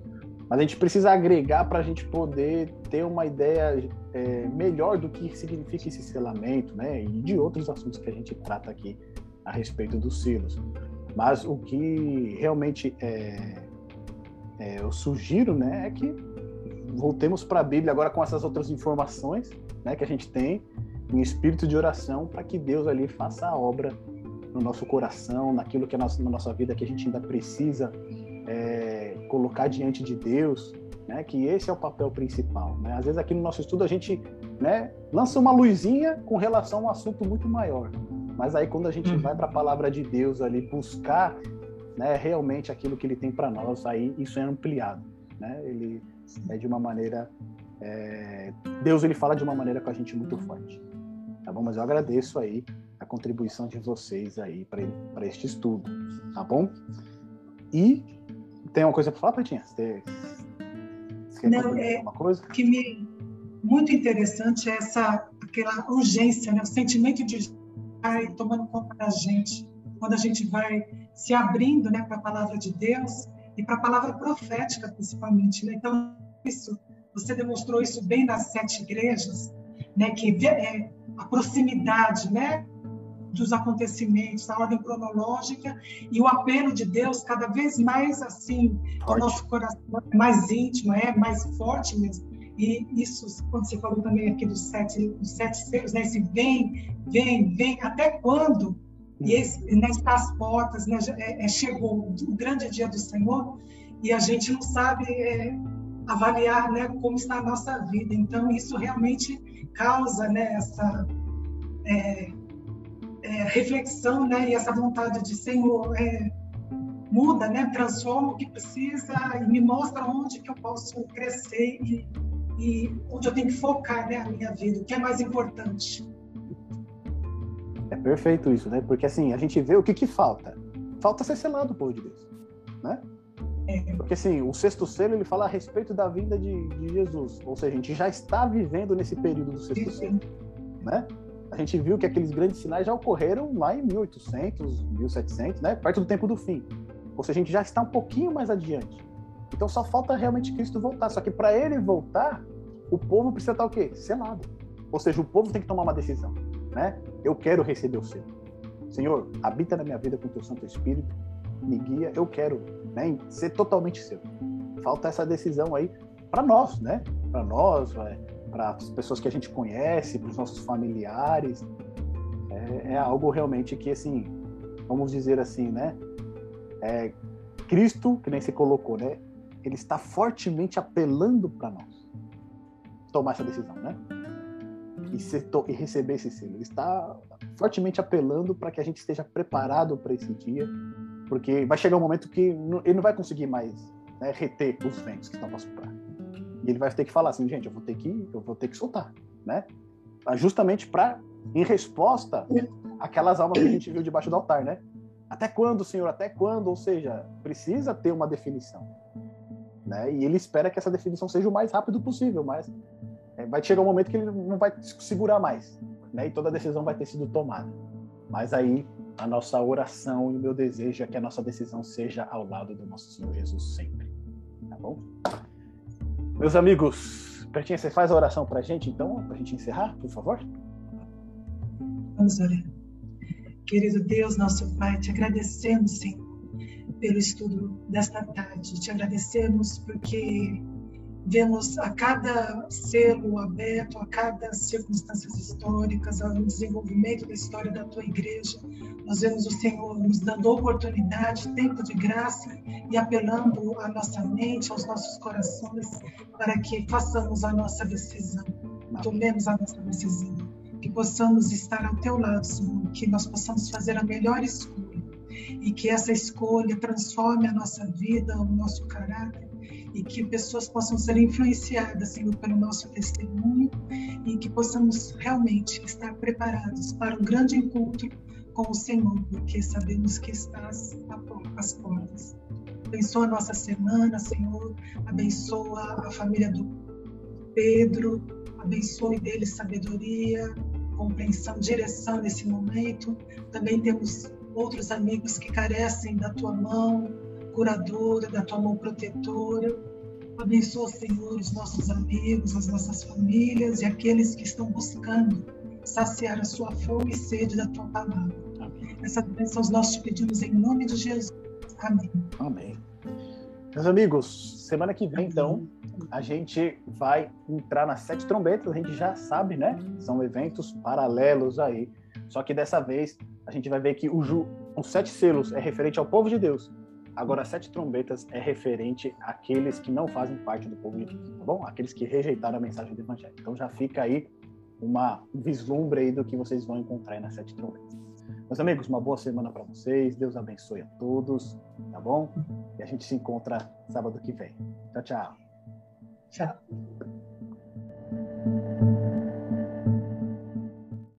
S1: Mas a gente precisa agregar para a gente poder ter uma ideia é, melhor do que significa esse selamento, né? E de outros assuntos que a gente trata aqui a respeito dos selos. Mas o que realmente é, é, eu sugiro né, é que voltemos para a Bíblia agora com essas outras informações né, que a gente tem em espírito de oração para que Deus ali faça a obra no nosso coração, naquilo que é nossa, na nossa vida que a gente ainda precisa é, colocar diante de Deus, né, que esse é o papel principal. Né? Às vezes aqui no nosso estudo a gente né, lança uma luzinha com relação a um assunto muito maior, mas aí quando a gente uhum. vai para a palavra de Deus ali buscar né, realmente aquilo que ele tem para nós, aí isso é ampliado, né? Ele é de uma maneira é, Deus ele fala de uma maneira com a gente muito forte, tá bom? Mas eu agradeço aí a contribuição de vocês aí para este estudo, tá bom? E tem uma coisa para falar, Pretinha? Você,
S2: você quer Não, é uma coisa? que me muito interessante é essa aquela urgência, né? O sentimento de estar tomando conta da gente quando a gente vai se abrindo né, para a palavra de Deus e para a palavra profética, principalmente. Né? Então, isso, você demonstrou isso bem nas sete igrejas, né, que é a proximidade né, dos acontecimentos, a ordem cronológica e o apelo de Deus cada vez mais assim, o nosso coração é mais íntimo, é mais forte mesmo. E isso, quando você falou também aqui dos sete, dos sete selos, né, esse vem, vem, vem, até quando? E né, está às portas, né, é, é, chegou o grande dia do Senhor e a gente não sabe é, avaliar né, como está a nossa vida. Então, isso realmente causa né, essa é, é, reflexão né, e essa vontade de Senhor, muda, né, transforma o que precisa e me mostra onde que eu posso crescer e, e onde eu tenho que focar né, a minha vida, o que é mais importante.
S1: Perfeito isso, né? Porque assim, a gente vê o que que falta. Falta ser selado o povo de Deus, né? É. Porque assim, o sexto selo ele fala a respeito da vinda de, de Jesus, ou seja, a gente já está vivendo nesse período do sexto selo, né? A gente viu que aqueles grandes sinais já ocorreram lá em 1800, 1700, né? Perto do tempo do fim. Ou seja, a gente já está um pouquinho mais adiante. Então só falta realmente Cristo voltar. Só que para ele voltar, o povo precisa estar o quê? Selado. Ou seja, o povo tem que tomar uma decisão né? Eu quero receber o selo. Senhor, habita na minha vida com teu Santo Espírito, me guia, eu quero né, ser totalmente seu. Falta essa decisão aí para nós, né? Para nós, é, para as pessoas que a gente conhece, para os nossos familiares. É, é, algo realmente que, assim, vamos dizer assim, né? É, Cristo, que nem se colocou, né? Ele está fortemente apelando para nós tomar essa decisão, né? E, e receber esse selo. Ele está fortemente apelando para que a gente esteja preparado para esse dia, porque vai chegar um momento que ele não vai conseguir mais né, reter os ventos que estão para soprar. E ele vai ter que falar assim, gente, eu vou ter que, eu vou ter que soltar, né? Justamente para, em resposta, aquelas almas que a gente viu debaixo do altar, né? Até quando, Senhor? Até quando? Ou seja, precisa ter uma definição, né? E ele espera que essa definição seja o mais rápido possível, mas vai chegar um momento que ele não vai segurar mais, né? E toda a decisão vai ter sido tomada. Mas aí a nossa oração e o meu desejo é que a nossa decisão seja ao lado do nosso Senhor Jesus sempre, tá bom? Meus amigos, Bertinha, você faz a oração para a gente, então, para a gente encerrar, por favor?
S2: Vamos orar. Querido Deus, nosso Pai, te agradecemos, Senhor, pelo estudo desta tarde. Te agradecemos porque vemos a cada selo aberto, a cada circunstâncias históricas, ao desenvolvimento da história da tua igreja. Nós vemos o Senhor nos dando oportunidade, tempo de graça e apelando à nossa mente, aos nossos corações, para que façamos a nossa decisão, tomemos a nossa decisão, que possamos estar ao teu lado, Senhor, que nós possamos fazer a melhor escolha. E que essa escolha transforme a nossa vida, o nosso caráter e que pessoas possam ser influenciadas, Senhor, pelo nosso testemunho e que possamos realmente estar preparados para um grande encontro com o Senhor, porque sabemos que estás às portas. Abençoa a nossa semana, Senhor, abençoa a família do Pedro, abençoe dele sabedoria, compreensão, direção nesse momento. Também temos outros amigos que carecem da tua mão, curadora, da tua mão protetora. Abençoa, Senhor, os nossos amigos, as nossas famílias e aqueles que estão buscando saciar a sua fome e sede da tua palavra. Amém. Essa bênção os nossos pedimos em nome de Jesus. Amém.
S1: Amém. Meus amigos, semana que vem, então, a gente vai entrar nas sete trombetas, a gente já sabe, né? São eventos paralelos aí. Só que dessa vez a gente vai ver que o ju, os sete selos é referente ao povo de Deus Agora, sete trombetas é referente àqueles que não fazem parte do povo de Deus, tá bom? Aqueles que rejeitaram a mensagem do Evangelho. Então já fica aí uma, um vislumbre aí do que vocês vão encontrar nas sete trombetas. Meus amigos, uma boa semana para vocês. Deus abençoe a todos, tá bom? E a gente se encontra sábado que vem. Tchau, tchau.
S2: Tchau.